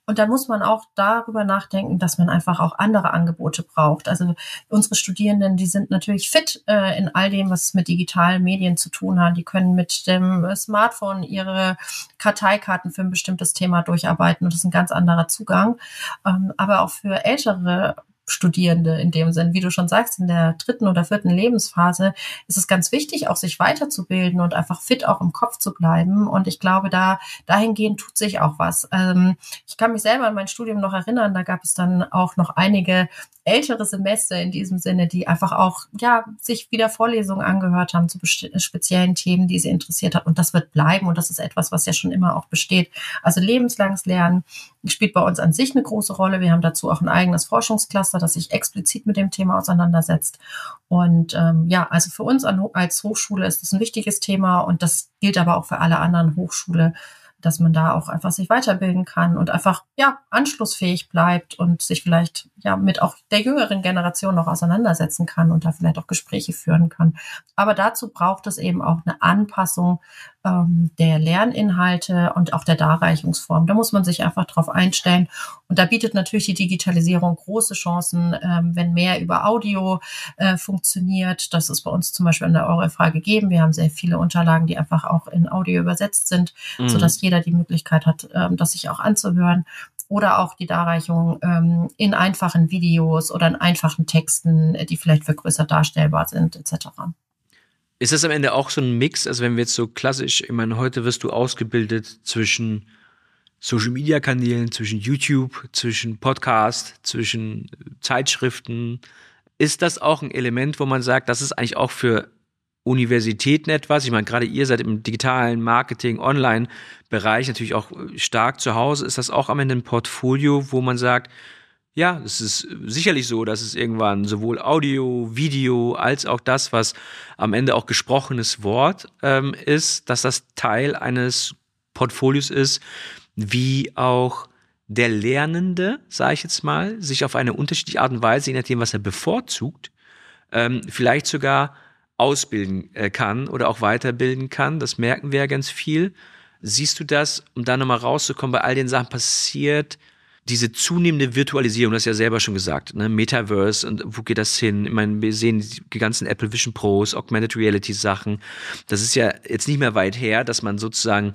Und da muss man auch darüber nachdenken, dass man einfach auch andere Angebote braucht. Also unsere Studierenden, die sind natürlich fit äh, in all dem, was mit digitalen Medien zu tun hat. Die können mit dem Smartphone ihre Karteikarten für ein bestimmtes Thema durcharbeiten und das ist ein ganz anderer Zugang. Ähm, aber auch für ältere Studierende in dem Sinn. Wie du schon sagst, in der dritten oder vierten Lebensphase ist es ganz wichtig, auch sich weiterzubilden und einfach fit auch im Kopf zu bleiben. Und ich glaube, da dahingehend tut sich auch was. Ähm, ich kann mich selber an mein Studium noch erinnern, da gab es dann auch noch einige ältere Semester in diesem Sinne, die einfach auch, ja, sich wieder Vorlesungen angehört haben zu speziellen Themen, die sie interessiert hat. Und das wird bleiben. Und das ist etwas, was ja schon immer auch besteht. Also lebenslanges Lernen spielt bei uns an sich eine große Rolle. Wir haben dazu auch ein eigenes Forschungscluster, das sich explizit mit dem Thema auseinandersetzt. Und ähm, ja, also für uns an, als Hochschule ist das ein wichtiges Thema und das gilt aber auch für alle anderen Hochschule dass man da auch einfach sich weiterbilden kann und einfach ja anschlussfähig bleibt und sich vielleicht ja mit auch der jüngeren Generation noch auseinandersetzen kann und da vielleicht auch Gespräche führen kann. Aber dazu braucht es eben auch eine Anpassung ähm, der Lerninhalte und auch der Darreichungsform. Da muss man sich einfach drauf einstellen. Und da bietet natürlich die Digitalisierung große Chancen, ähm, wenn mehr über Audio äh, funktioniert. Das ist bei uns zum Beispiel in der EureFH gegeben. Wir haben sehr viele Unterlagen, die einfach auch in Audio übersetzt sind, mhm. sodass jeder die Möglichkeit hat, ähm, das sich auch anzuhören oder auch die Darreichung ähm, in einfachen Videos oder in einfachen Texten, die vielleicht vergrößert darstellbar sind, etc. Ist das am Ende auch so ein Mix? Also wenn wir jetzt so klassisch, ich meine, heute wirst du ausgebildet zwischen Social Media Kanälen, zwischen YouTube, zwischen Podcast, zwischen Zeitschriften. Ist das auch ein Element, wo man sagt, das ist eigentlich auch für Universitäten etwas? Ich meine, gerade ihr seid im digitalen Marketing, Online-Bereich natürlich auch stark zu Hause. Ist das auch am Ende ein Portfolio, wo man sagt, Ja, es ist sicherlich so, dass es irgendwann sowohl Audio, Video als auch das, was am Ende auch gesprochenes Wort ähm, ist, dass das Teil eines Portfolios ist, wie auch der Lernende, sage ich jetzt mal, sich auf eine unterschiedliche Art und Weise, je nachdem, was er bevorzugt, ähm, vielleicht sogar ausbilden äh, kann oder auch weiterbilden kann. Das merken wir ja ganz viel. Siehst du das, um da nochmal rauszukommen, bei all den Sachen passiert diese zunehmende Virtualisierung, das du ja selber schon gesagt, ne? Metaverse und wo geht das hin? Ich meine, wir sehen die ganzen Apple Vision Pros, Augmented Reality Sachen. Das ist ja jetzt nicht mehr weit her, dass man sozusagen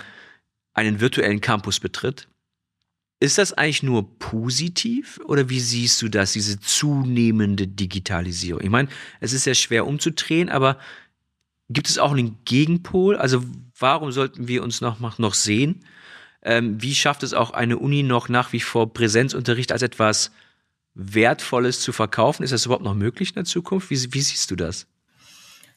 einen virtuellen Campus betritt. Ist das eigentlich nur positiv oder wie siehst du das, diese zunehmende Digitalisierung? Ich meine, es ist ja schwer umzudrehen, aber gibt es auch einen Gegenpol? Also warum sollten wir uns noch, noch sehen? Ähm, wie schafft es auch eine Uni noch nach wie vor Präsenzunterricht als etwas Wertvolles zu verkaufen? Ist das überhaupt noch möglich in der Zukunft? Wie, wie siehst du das?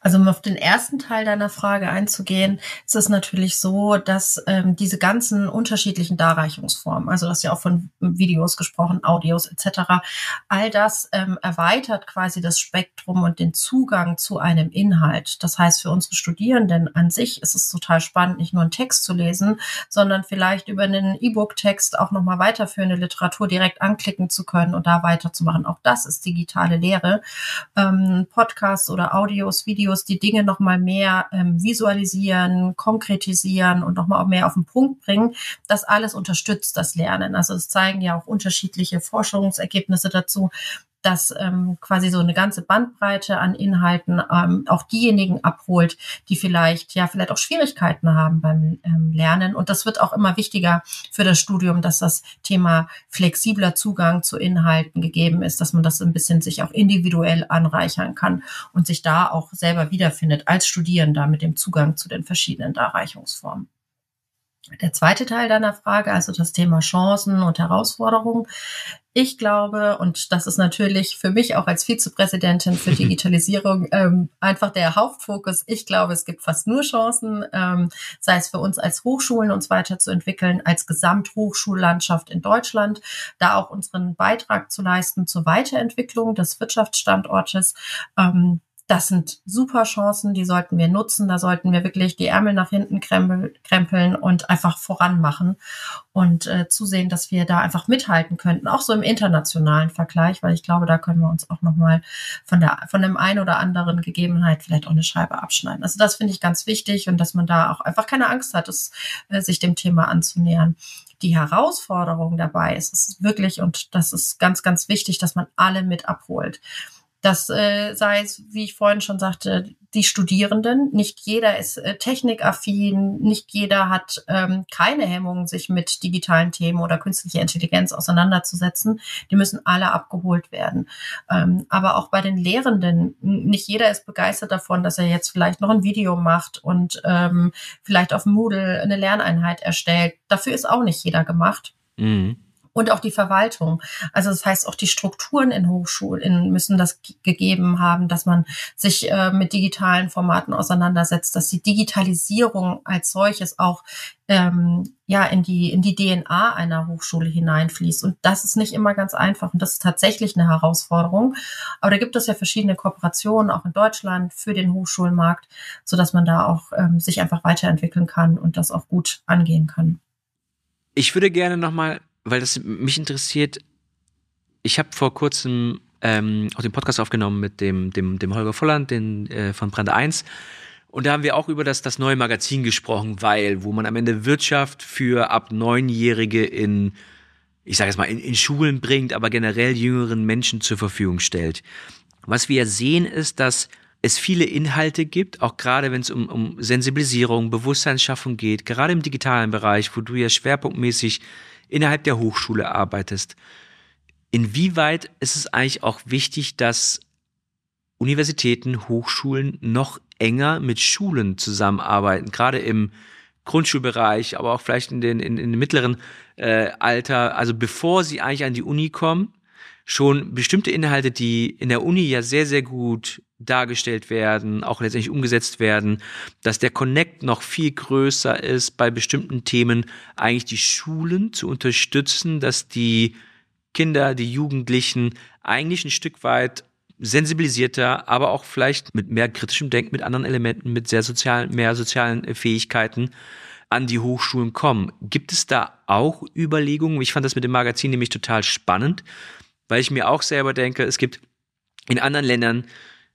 Also um auf den ersten Teil deiner Frage einzugehen, ist es natürlich so, dass ähm, diese ganzen unterschiedlichen Darreichungsformen, also das ja auch von Videos gesprochen, Audios etc., all das ähm, erweitert quasi das Spektrum und den Zugang zu einem Inhalt. Das heißt, für unsere Studierenden an sich ist es total spannend, nicht nur einen Text zu lesen, sondern vielleicht über einen E-Book-Text auch nochmal weiterführende Literatur direkt anklicken zu können und da weiterzumachen. Auch das ist digitale Lehre. Ähm, Podcasts oder Audios, Videos, Videos die Dinge nochmal mehr ähm, visualisieren, konkretisieren und nochmal mehr auf den Punkt bringen. Das alles unterstützt das Lernen. Also es zeigen ja auch unterschiedliche Forschungsergebnisse dazu, das ähm, quasi so eine ganze Bandbreite an Inhalten ähm, auch diejenigen abholt, die vielleicht ja vielleicht auch Schwierigkeiten haben beim ähm, Lernen. Und das wird auch immer wichtiger für das Studium, dass das Thema flexibler Zugang zu Inhalten gegeben ist, dass man das ein bisschen sich auch individuell anreichern kann und sich da auch selber wiederfindet als Studierender mit dem Zugang zu den verschiedenen Darreichungsformen. Der zweite Teil deiner Frage, also das Thema Chancen und Herausforderungen. Ich glaube, und das ist natürlich für mich auch als Vizepräsidentin für Digitalisierung ähm, einfach der Hauptfokus. Ich glaube, es gibt fast nur Chancen, ähm, sei es für uns als Hochschulen, uns weiterzuentwickeln, als Gesamthochschullandschaft in Deutschland, da auch unseren Beitrag zu leisten zur Weiterentwicklung des Wirtschaftsstandortes. Ähm, das sind super Chancen, die sollten wir nutzen. Da sollten wir wirklich die Ärmel nach hinten krempeln und einfach voranmachen und äh, zusehen, dass wir da einfach mithalten könnten, auch so im internationalen Vergleich, weil ich glaube, da können wir uns auch nochmal von der, von dem einen oder anderen Gegebenheit vielleicht auch eine Scheibe abschneiden. Also das finde ich ganz wichtig und dass man da auch einfach keine Angst hat, es, äh, sich dem Thema anzunähern die Herausforderung dabei ist, ist wirklich, und das ist ganz, ganz wichtig, dass man alle mit abholt. Das äh, sei es, wie ich vorhin schon sagte, die Studierenden. Nicht jeder ist äh, technikaffin, nicht jeder hat ähm, keine Hemmungen, sich mit digitalen Themen oder künstlicher Intelligenz auseinanderzusetzen. Die müssen alle abgeholt werden. Ähm, aber auch bei den Lehrenden, nicht jeder ist begeistert davon, dass er jetzt vielleicht noch ein Video macht und ähm, vielleicht auf Moodle eine Lerneinheit erstellt. Dafür ist auch nicht jeder gemacht. Mhm und auch die Verwaltung. Also das heißt, auch die Strukturen in Hochschulen müssen das gegeben haben, dass man sich äh, mit digitalen Formaten auseinandersetzt, dass die Digitalisierung als solches auch ähm, ja in die in die DNA einer Hochschule hineinfließt. Und das ist nicht immer ganz einfach und das ist tatsächlich eine Herausforderung. Aber da gibt es ja verschiedene Kooperationen auch in Deutschland für den Hochschulmarkt, so dass man da auch ähm, sich einfach weiterentwickeln kann und das auch gut angehen kann. Ich würde gerne noch mal weil das mich interessiert. Ich habe vor kurzem ähm, auch den Podcast aufgenommen mit dem, dem, dem Holger Volland den, äh, von Brand 1. Und da haben wir auch über das, das neue Magazin gesprochen, weil, wo man am Ende Wirtschaft für ab Neunjährige in, ich sage jetzt mal, in, in Schulen bringt, aber generell jüngeren Menschen zur Verfügung stellt. Was wir sehen, ist, dass es viele Inhalte gibt, auch gerade wenn es um, um Sensibilisierung, Bewusstseinsschaffung geht, gerade im digitalen Bereich, wo du ja schwerpunktmäßig innerhalb der Hochschule arbeitest. Inwieweit ist es eigentlich auch wichtig, dass Universitäten, Hochschulen noch enger mit Schulen zusammenarbeiten, gerade im Grundschulbereich, aber auch vielleicht in den, in, in den mittleren äh, Alter, also bevor sie eigentlich an die Uni kommen, schon bestimmte Inhalte, die in der Uni ja sehr, sehr gut dargestellt werden, auch letztendlich umgesetzt werden, dass der Connect noch viel größer ist, bei bestimmten Themen eigentlich die Schulen zu unterstützen, dass die Kinder, die Jugendlichen eigentlich ein Stück weit sensibilisierter, aber auch vielleicht mit mehr kritischem Denken, mit anderen Elementen, mit sehr sozialen, mehr sozialen Fähigkeiten an die Hochschulen kommen. Gibt es da auch Überlegungen? Ich fand das mit dem Magazin nämlich total spannend, weil ich mir auch selber denke, es gibt in anderen Ländern,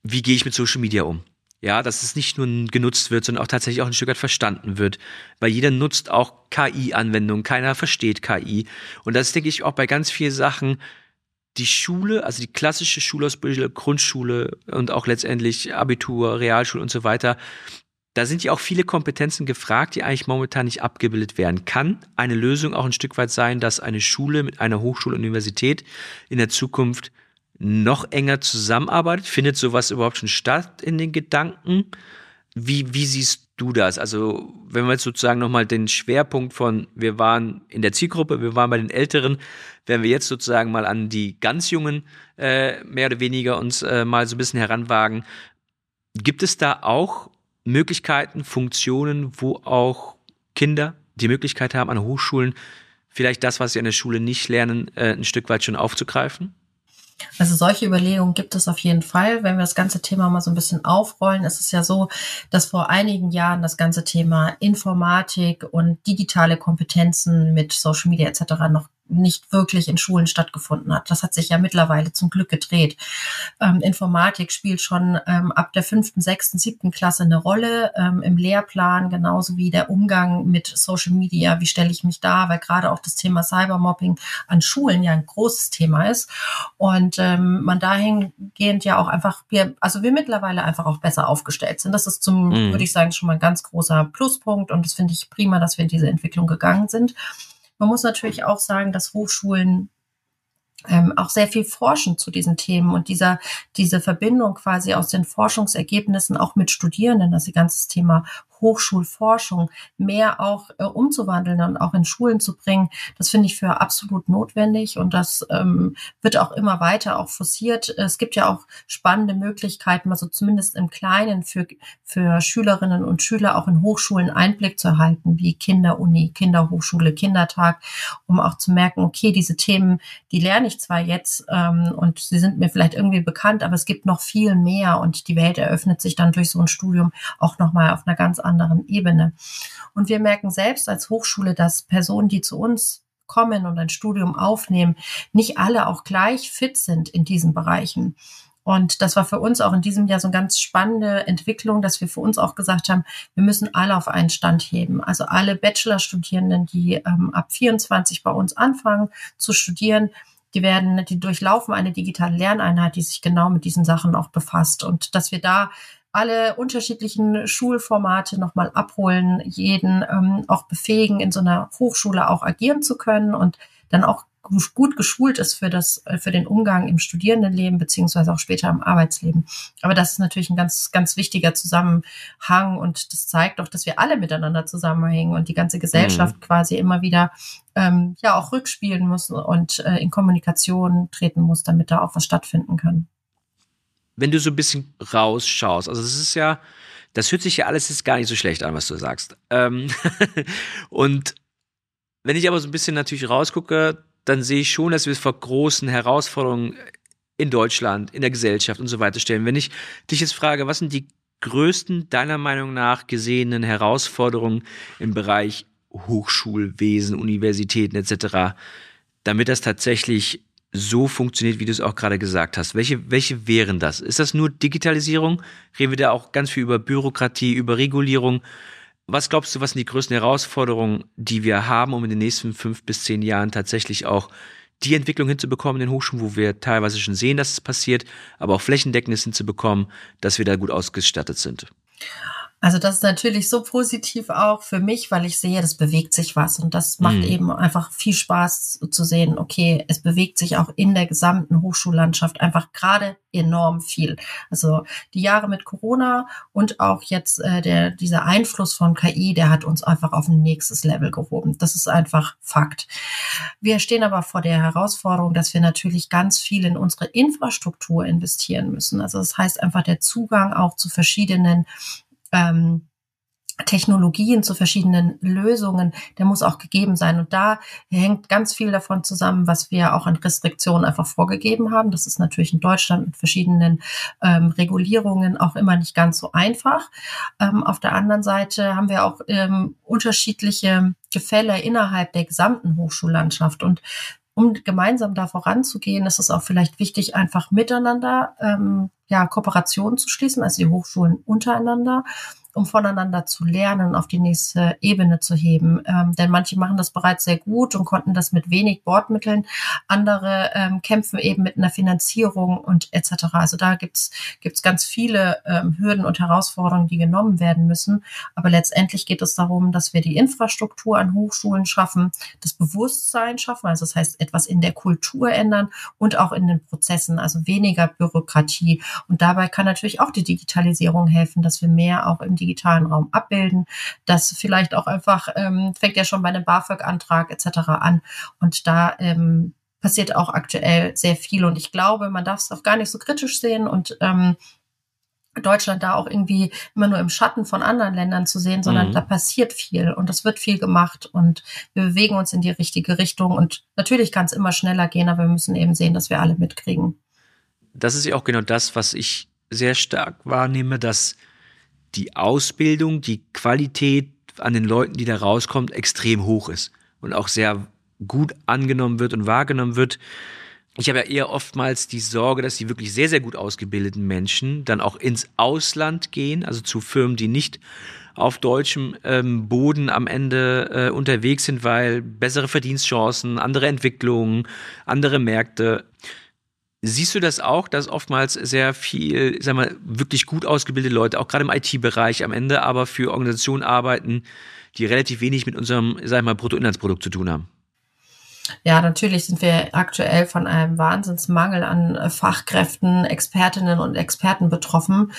wie gehe ich mit Social Media um? Ja, dass es nicht nur genutzt wird, sondern auch tatsächlich auch ein Stück weit verstanden wird. Weil jeder nutzt auch KI-Anwendungen, keiner versteht KI. Und das denke ich auch bei ganz vielen Sachen. Die Schule, also die klassische Schulausbildung, Grundschule und auch letztendlich Abitur, Realschule und so weiter, da sind ja auch viele Kompetenzen gefragt, die eigentlich momentan nicht abgebildet werden. Kann eine Lösung auch ein Stück weit sein, dass eine Schule mit einer Hochschule, Universität in der Zukunft noch enger zusammenarbeitet? Findet sowas überhaupt schon statt in den Gedanken? Wie, wie siehst du das? Also, wenn wir jetzt sozusagen nochmal den Schwerpunkt von, wir waren in der Zielgruppe, wir waren bei den Älteren, wenn wir jetzt sozusagen mal an die ganz Jungen äh, mehr oder weniger uns äh, mal so ein bisschen heranwagen, gibt es da auch Möglichkeiten, Funktionen, wo auch Kinder die Möglichkeit haben, an Hochschulen vielleicht das, was sie an der Schule nicht lernen, äh, ein Stück weit schon aufzugreifen? Also solche Überlegungen gibt es auf jeden Fall. Wenn wir das ganze Thema mal so ein bisschen aufrollen, ist es ja so, dass vor einigen Jahren das ganze Thema Informatik und digitale Kompetenzen mit Social Media etc. noch nicht wirklich in Schulen stattgefunden hat. Das hat sich ja mittlerweile zum Glück gedreht. Ähm, Informatik spielt schon ähm, ab der fünften, sechsten, siebten Klasse eine Rolle ähm, im Lehrplan, genauso wie der Umgang mit Social Media. Wie stelle ich mich da? Weil gerade auch das Thema Cybermobbing an Schulen ja ein großes Thema ist und ähm, man dahingehend ja auch einfach wir, also wir mittlerweile einfach auch besser aufgestellt sind. Das ist zum, mhm. würde ich sagen, schon mal ein ganz großer Pluspunkt und das finde ich prima, dass wir in diese Entwicklung gegangen sind. Man muss natürlich auch sagen, dass Hochschulen ähm, auch sehr viel forschen zu diesen Themen und dieser, diese Verbindung quasi aus den Forschungsergebnissen auch mit Studierenden, das ganze Thema Hochschulforschung mehr auch äh, umzuwandeln und auch in Schulen zu bringen, das finde ich für absolut notwendig und das ähm, wird auch immer weiter auch forciert. Es gibt ja auch spannende Möglichkeiten, also zumindest im Kleinen für, für Schülerinnen und Schüler auch in Hochschulen Einblick zu erhalten, wie Kinderuni, Kinderhochschule, Kindertag, um auch zu merken, okay, diese Themen, die lerne ich zwar jetzt ähm, und sie sind mir vielleicht irgendwie bekannt, aber es gibt noch viel mehr und die Welt eröffnet sich dann durch so ein Studium auch nochmal auf einer ganz anderen Ebene. Und wir merken selbst als Hochschule, dass Personen, die zu uns kommen und ein Studium aufnehmen, nicht alle auch gleich fit sind in diesen Bereichen. Und das war für uns auch in diesem Jahr so eine ganz spannende Entwicklung, dass wir für uns auch gesagt haben, wir müssen alle auf einen Stand heben. Also alle Bachelorstudierenden, die ähm, ab 24 bei uns anfangen zu studieren, die werden, die durchlaufen eine digitale Lerneinheit, die sich genau mit diesen Sachen auch befasst. Und dass wir da alle unterschiedlichen Schulformate nochmal abholen, jeden ähm, auch befähigen, in so einer Hochschule auch agieren zu können und dann auch gut geschult ist für das, äh, für den Umgang im Studierendenleben beziehungsweise auch später im Arbeitsleben. Aber das ist natürlich ein ganz, ganz wichtiger Zusammenhang und das zeigt auch, dass wir alle miteinander zusammenhängen und die ganze Gesellschaft mhm. quasi immer wieder ähm, ja auch rückspielen muss und äh, in Kommunikation treten muss, damit da auch was stattfinden kann wenn du so ein bisschen rausschaust, also das ist ja, das hört sich ja alles jetzt gar nicht so schlecht an, was du sagst. Ähm und wenn ich aber so ein bisschen natürlich rausgucke, dann sehe ich schon, dass wir vor großen Herausforderungen in Deutschland, in der Gesellschaft und so weiter stellen. Wenn ich dich jetzt frage, was sind die größten deiner Meinung nach gesehenen Herausforderungen im Bereich Hochschulwesen, Universitäten etc., damit das tatsächlich so funktioniert, wie du es auch gerade gesagt hast. Welche, welche wären das? Ist das nur Digitalisierung? Reden wir da auch ganz viel über Bürokratie, über Regulierung? Was glaubst du, was sind die größten Herausforderungen, die wir haben, um in den nächsten fünf bis zehn Jahren tatsächlich auch die Entwicklung hinzubekommen in den Hochschulen, wo wir teilweise schon sehen, dass es passiert, aber auch flächendeckendes hinzubekommen, dass wir da gut ausgestattet sind? Also das ist natürlich so positiv auch für mich, weil ich sehe, das bewegt sich was und das macht mhm. eben einfach viel Spaß zu sehen, okay, es bewegt sich auch in der gesamten Hochschullandschaft einfach gerade enorm viel. Also die Jahre mit Corona und auch jetzt äh, der dieser Einfluss von KI, der hat uns einfach auf ein nächstes Level gehoben. Das ist einfach Fakt. Wir stehen aber vor der Herausforderung, dass wir natürlich ganz viel in unsere Infrastruktur investieren müssen. Also das heißt einfach der Zugang auch zu verschiedenen ähm, Technologien zu verschiedenen Lösungen, der muss auch gegeben sein. Und da hängt ganz viel davon zusammen, was wir auch an Restriktionen einfach vorgegeben haben. Das ist natürlich in Deutschland mit verschiedenen ähm, Regulierungen auch immer nicht ganz so einfach. Ähm, auf der anderen Seite haben wir auch ähm, unterschiedliche Gefälle innerhalb der gesamten Hochschullandschaft. Und um gemeinsam da voranzugehen, ist es auch vielleicht wichtig, einfach miteinander ähm, ja, Kooperationen zu schließen, also die Hochschulen untereinander um voneinander zu lernen, auf die nächste Ebene zu heben. Ähm, denn manche machen das bereits sehr gut und konnten das mit wenig Bordmitteln. Andere ähm, kämpfen eben mit einer Finanzierung und etc. Also da gibt's gibt's ganz viele ähm, Hürden und Herausforderungen, die genommen werden müssen. Aber letztendlich geht es darum, dass wir die Infrastruktur an Hochschulen schaffen, das Bewusstsein schaffen, also das heißt etwas in der Kultur ändern und auch in den Prozessen, also weniger Bürokratie. Und dabei kann natürlich auch die Digitalisierung helfen, dass wir mehr auch im digitalen Raum abbilden. Das vielleicht auch einfach, ähm, fängt ja schon bei einem BAföG-Antrag etc. an. Und da ähm, passiert auch aktuell sehr viel. Und ich glaube, man darf es auch gar nicht so kritisch sehen und ähm, Deutschland da auch irgendwie immer nur im Schatten von anderen Ländern zu sehen, sondern mhm. da passiert viel und es wird viel gemacht und wir bewegen uns in die richtige Richtung und natürlich kann es immer schneller gehen, aber wir müssen eben sehen, dass wir alle mitkriegen. Das ist ja auch genau das, was ich sehr stark wahrnehme, dass die Ausbildung, die Qualität an den Leuten, die da rauskommt, extrem hoch ist und auch sehr gut angenommen wird und wahrgenommen wird. Ich habe ja eher oftmals die Sorge, dass die wirklich sehr, sehr gut ausgebildeten Menschen dann auch ins Ausland gehen, also zu Firmen, die nicht auf deutschem ähm, Boden am Ende äh, unterwegs sind, weil bessere Verdienstchancen, andere Entwicklungen, andere Märkte. Siehst du das auch, dass oftmals sehr viel, sag mal, wirklich gut ausgebildete Leute, auch gerade im IT-Bereich am Ende, aber für Organisationen arbeiten, die relativ wenig mit unserem, sag mal, Bruttoinlandsprodukt zu tun haben? Ja, natürlich sind wir aktuell von einem Wahnsinnsmangel an äh, Fachkräften, Expertinnen und Experten betroffen.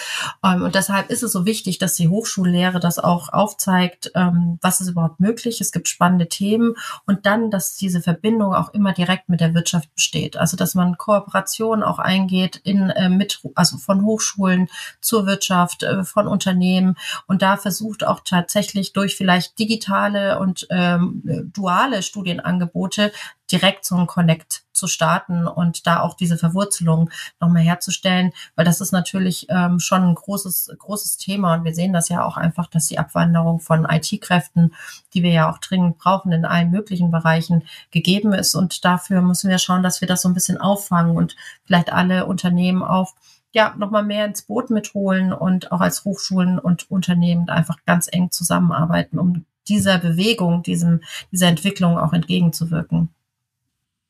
Ähm, und deshalb ist es so wichtig, dass die Hochschullehre das auch aufzeigt, ähm, was ist überhaupt möglich. Es gibt spannende Themen und dann, dass diese Verbindung auch immer direkt mit der Wirtschaft besteht. Also, dass man Kooperationen auch eingeht in, äh, mit, also von Hochschulen zur Wirtschaft, äh, von Unternehmen und da versucht auch tatsächlich durch vielleicht digitale und ähm, duale Studienangebote direkt so einen Connect zu starten und da auch diese Verwurzelung nochmal herzustellen, weil das ist natürlich ähm, schon ein großes, großes Thema und wir sehen das ja auch einfach, dass die Abwanderung von IT-Kräften, die wir ja auch dringend brauchen in allen möglichen Bereichen, gegeben ist und dafür müssen wir schauen, dass wir das so ein bisschen auffangen und vielleicht alle Unternehmen auch ja, nochmal mehr ins Boot mitholen und auch als Hochschulen und Unternehmen einfach ganz eng zusammenarbeiten, um dieser Bewegung, diesem, dieser Entwicklung auch entgegenzuwirken.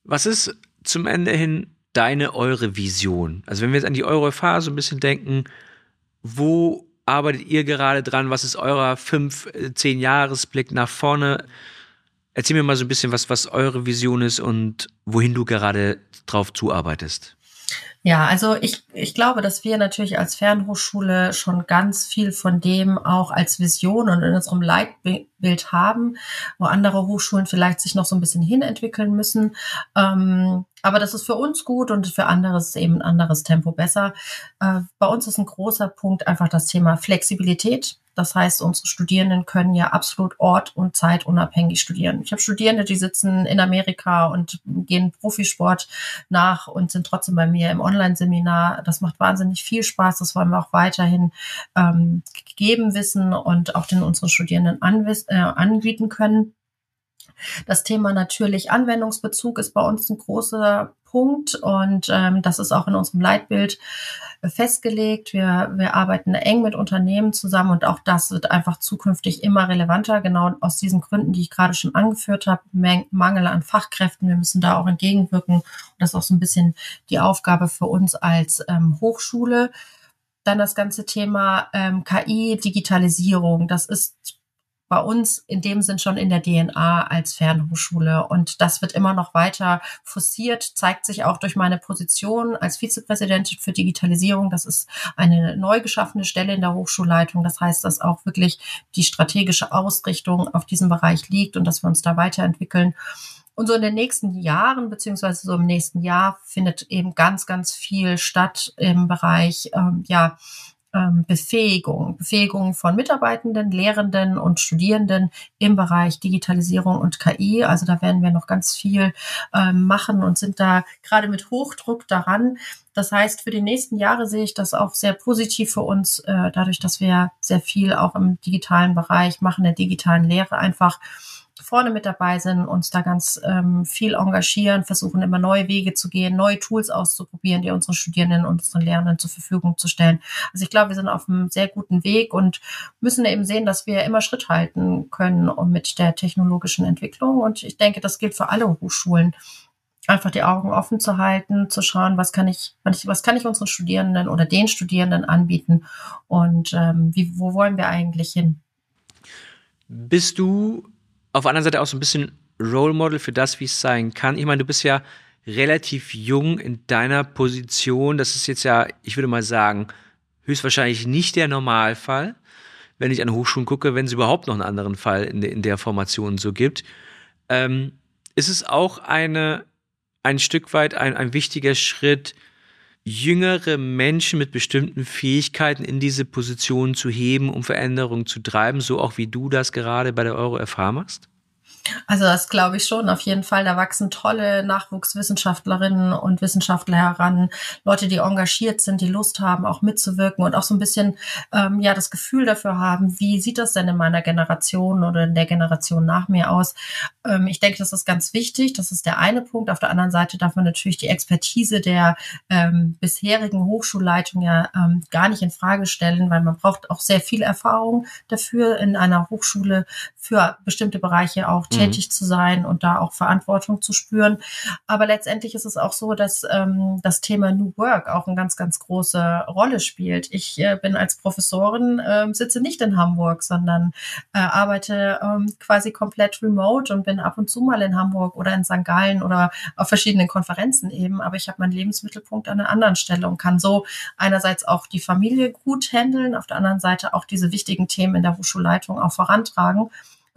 Was ist zum Ende hin deine, eure Vision? Also wenn wir jetzt an die Euro-FH so ein bisschen denken, wo arbeitet ihr gerade dran? Was ist euer fünf, äh, zehn Jahresblick nach vorne? Erzähl mir mal so ein bisschen, was, was eure Vision ist und wohin du gerade drauf zuarbeitest. Ja, also ich, ich glaube, dass wir natürlich als Fernhochschule schon ganz viel von dem auch als Vision und in unserem Leitbild haben, wo andere Hochschulen vielleicht sich noch so ein bisschen hinentwickeln müssen. Ähm, aber das ist für uns gut und für andere ist eben ein anderes Tempo besser. Äh, bei uns ist ein großer Punkt einfach das Thema Flexibilität. Das heißt, unsere Studierenden können ja absolut ort- und zeitunabhängig studieren. Ich habe Studierende, die sitzen in Amerika und gehen Profisport nach und sind trotzdem bei mir im Online-Seminar. Das macht wahnsinnig viel Spaß. Das wollen wir auch weiterhin ähm, gegeben wissen und auch den unseren Studierenden äh, anbieten können. Das Thema natürlich Anwendungsbezug ist bei uns ein großer Punkt und ähm, das ist auch in unserem Leitbild festgelegt. Wir, wir arbeiten eng mit Unternehmen zusammen und auch das wird einfach zukünftig immer relevanter, genau aus diesen Gründen, die ich gerade schon angeführt habe, Mangel an Fachkräften. Wir müssen da auch entgegenwirken. Und das ist auch so ein bisschen die Aufgabe für uns als ähm, Hochschule. Dann das ganze Thema ähm, KI, Digitalisierung. Das ist bei uns in dem Sinn schon in der DNA als Fernhochschule. Und das wird immer noch weiter forciert, zeigt sich auch durch meine Position als Vizepräsidentin für Digitalisierung. Das ist eine neu geschaffene Stelle in der Hochschulleitung. Das heißt, dass auch wirklich die strategische Ausrichtung auf diesem Bereich liegt und dass wir uns da weiterentwickeln. Und so in den nächsten Jahren, beziehungsweise so im nächsten Jahr, findet eben ganz, ganz viel statt im Bereich, ähm, ja, Befähigung, Befähigung von Mitarbeitenden, Lehrenden und Studierenden im Bereich Digitalisierung und KI. Also da werden wir noch ganz viel ähm, machen und sind da gerade mit Hochdruck daran. Das heißt, für die nächsten Jahre sehe ich das auch sehr positiv für uns, äh, dadurch, dass wir sehr viel auch im digitalen Bereich machen, der digitalen Lehre einfach vorne mit dabei sind, uns da ganz ähm, viel engagieren, versuchen immer neue Wege zu gehen, neue Tools auszuprobieren, die unseren Studierenden und unseren Lernenden zur Verfügung zu stellen. Also ich glaube, wir sind auf einem sehr guten Weg und müssen eben sehen, dass wir immer Schritt halten können mit der technologischen Entwicklung. Und ich denke, das gilt für alle Hochschulen einfach die Augen offen zu halten, zu schauen, was kann ich, was kann ich unseren Studierenden oder den Studierenden anbieten und ähm, wie, wo wollen wir eigentlich hin? Bist du auf der anderen Seite auch so ein bisschen Role Model für das, wie es sein kann. Ich meine, du bist ja relativ jung in deiner Position. Das ist jetzt ja, ich würde mal sagen, höchstwahrscheinlich nicht der Normalfall, wenn ich an Hochschulen gucke, wenn es überhaupt noch einen anderen Fall in, in der Formation so gibt. Ähm, ist es auch eine, ein Stück weit ein, ein wichtiger Schritt, jüngere Menschen mit bestimmten Fähigkeiten in diese Position zu heben, um Veränderungen zu treiben, so auch wie du das gerade bei der Euro FH machst? Also das glaube ich schon, auf jeden Fall. Da wachsen tolle Nachwuchswissenschaftlerinnen und Wissenschaftler heran, Leute, die engagiert sind, die Lust haben, auch mitzuwirken und auch so ein bisschen ähm, ja das Gefühl dafür haben, wie sieht das denn in meiner Generation oder in der Generation nach mir aus. Ähm, ich denke, das ist ganz wichtig. Das ist der eine Punkt. Auf der anderen Seite darf man natürlich die Expertise der ähm, bisherigen Hochschulleitung ja ähm, gar nicht in Frage stellen, weil man braucht auch sehr viel Erfahrung dafür in einer Hochschule für bestimmte Bereiche auch Mhm. tätig zu sein und da auch Verantwortung zu spüren. Aber letztendlich ist es auch so, dass ähm, das Thema New Work auch eine ganz, ganz große Rolle spielt. Ich äh, bin als Professorin, äh, sitze nicht in Hamburg, sondern äh, arbeite ähm, quasi komplett remote und bin ab und zu mal in Hamburg oder in St. Gallen oder auf verschiedenen Konferenzen eben. Aber ich habe meinen Lebensmittelpunkt an einer anderen Stelle und kann so einerseits auch die Familie gut handeln, auf der anderen Seite auch diese wichtigen Themen in der Hochschulleitung auch vorantragen.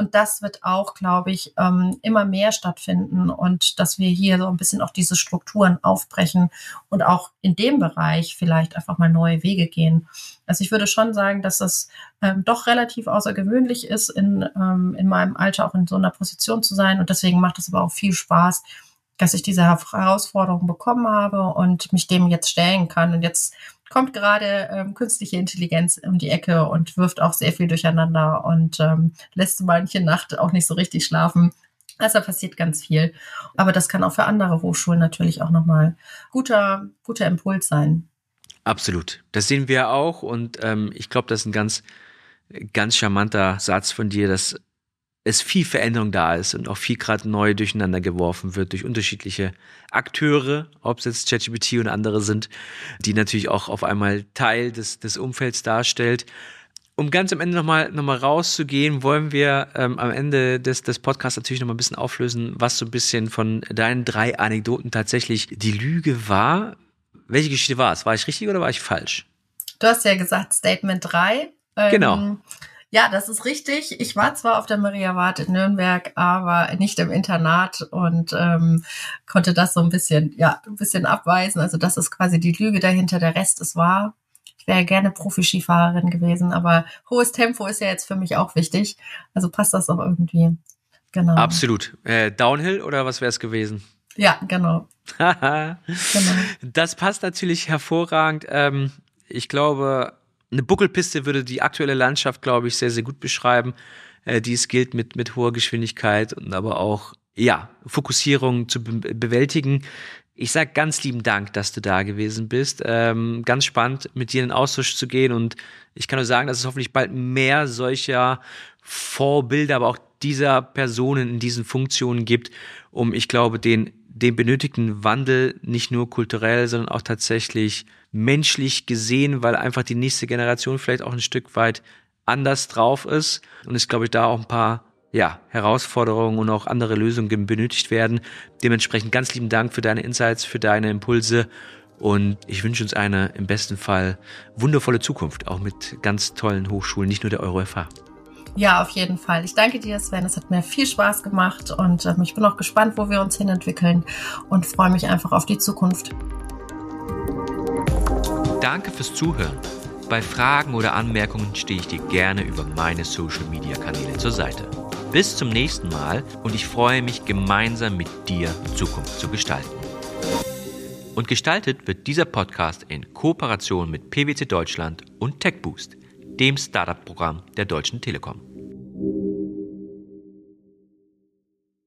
Und das wird auch, glaube ich, ähm, immer mehr stattfinden und dass wir hier so ein bisschen auch diese Strukturen aufbrechen und auch in dem Bereich vielleicht einfach mal neue Wege gehen. Also ich würde schon sagen, dass das ähm, doch relativ außergewöhnlich ist, in, ähm, in meinem Alter auch in so einer Position zu sein. Und deswegen macht es aber auch viel Spaß, dass ich diese Herausforderung bekommen habe und mich dem jetzt stellen kann. Und jetzt kommt gerade ähm, künstliche Intelligenz um die Ecke und wirft auch sehr viel durcheinander und ähm, lässt manche Nacht auch nicht so richtig schlafen. Also passiert ganz viel. Aber das kann auch für andere Hochschulen natürlich auch nochmal guter, guter Impuls sein. Absolut. Das sehen wir auch und ähm, ich glaube, das ist ein ganz, ganz charmanter Satz von dir, dass es viel Veränderung da ist und auch viel gerade neu durcheinander geworfen wird durch unterschiedliche Akteure, ob es jetzt ChatGPT und andere sind, die natürlich auch auf einmal Teil des, des Umfelds darstellt. Um ganz am Ende nochmal noch mal rauszugehen, wollen wir ähm, am Ende des, des Podcasts natürlich nochmal ein bisschen auflösen, was so ein bisschen von deinen drei Anekdoten tatsächlich die Lüge war. Welche Geschichte war es? War ich richtig oder war ich falsch? Du hast ja gesagt Statement 3. Ähm, genau. Ja, das ist richtig. Ich war zwar auf der Maria Wart in Nürnberg, aber nicht im Internat und ähm, konnte das so ein bisschen, ja, ein bisschen abweisen. Also das ist quasi die Lüge dahinter. Der Rest ist wahr. Ich wäre gerne Profi-Skifahrerin gewesen, aber hohes Tempo ist ja jetzt für mich auch wichtig. Also passt das auch irgendwie. Genau. Absolut. Äh, Downhill oder was wäre es gewesen? Ja, genau. genau. Das passt natürlich hervorragend. Ähm, ich glaube, eine Buckelpiste würde die aktuelle Landschaft, glaube ich, sehr, sehr gut beschreiben, äh, die es gilt mit, mit hoher Geschwindigkeit und aber auch, ja, Fokussierung zu be bewältigen. Ich sage ganz lieben Dank, dass du da gewesen bist. Ähm, ganz spannend, mit dir in den Austausch zu gehen. Und ich kann nur sagen, dass es hoffentlich bald mehr solcher Vorbilder, aber auch dieser Personen in diesen Funktionen gibt, um, ich glaube, den, den benötigten Wandel nicht nur kulturell, sondern auch tatsächlich menschlich gesehen, weil einfach die nächste Generation vielleicht auch ein Stück weit anders drauf ist und es glaube ich da auch ein paar ja, Herausforderungen und auch andere Lösungen benötigt werden. Dementsprechend ganz lieben Dank für deine Insights, für deine Impulse und ich wünsche uns eine im besten Fall wundervolle Zukunft, auch mit ganz tollen Hochschulen, nicht nur der EuroFH. Ja, auf jeden Fall. Ich danke dir, Sven. Es hat mir viel Spaß gemacht und äh, ich bin auch gespannt, wo wir uns hin entwickeln und freue mich einfach auf die Zukunft. Danke fürs Zuhören. Bei Fragen oder Anmerkungen stehe ich dir gerne über meine Social-Media-Kanäle zur Seite. Bis zum nächsten Mal und ich freue mich, gemeinsam mit dir Zukunft zu gestalten. Und gestaltet wird dieser Podcast in Kooperation mit PwC Deutschland und TechBoost, dem Startup-Programm der Deutschen Telekom.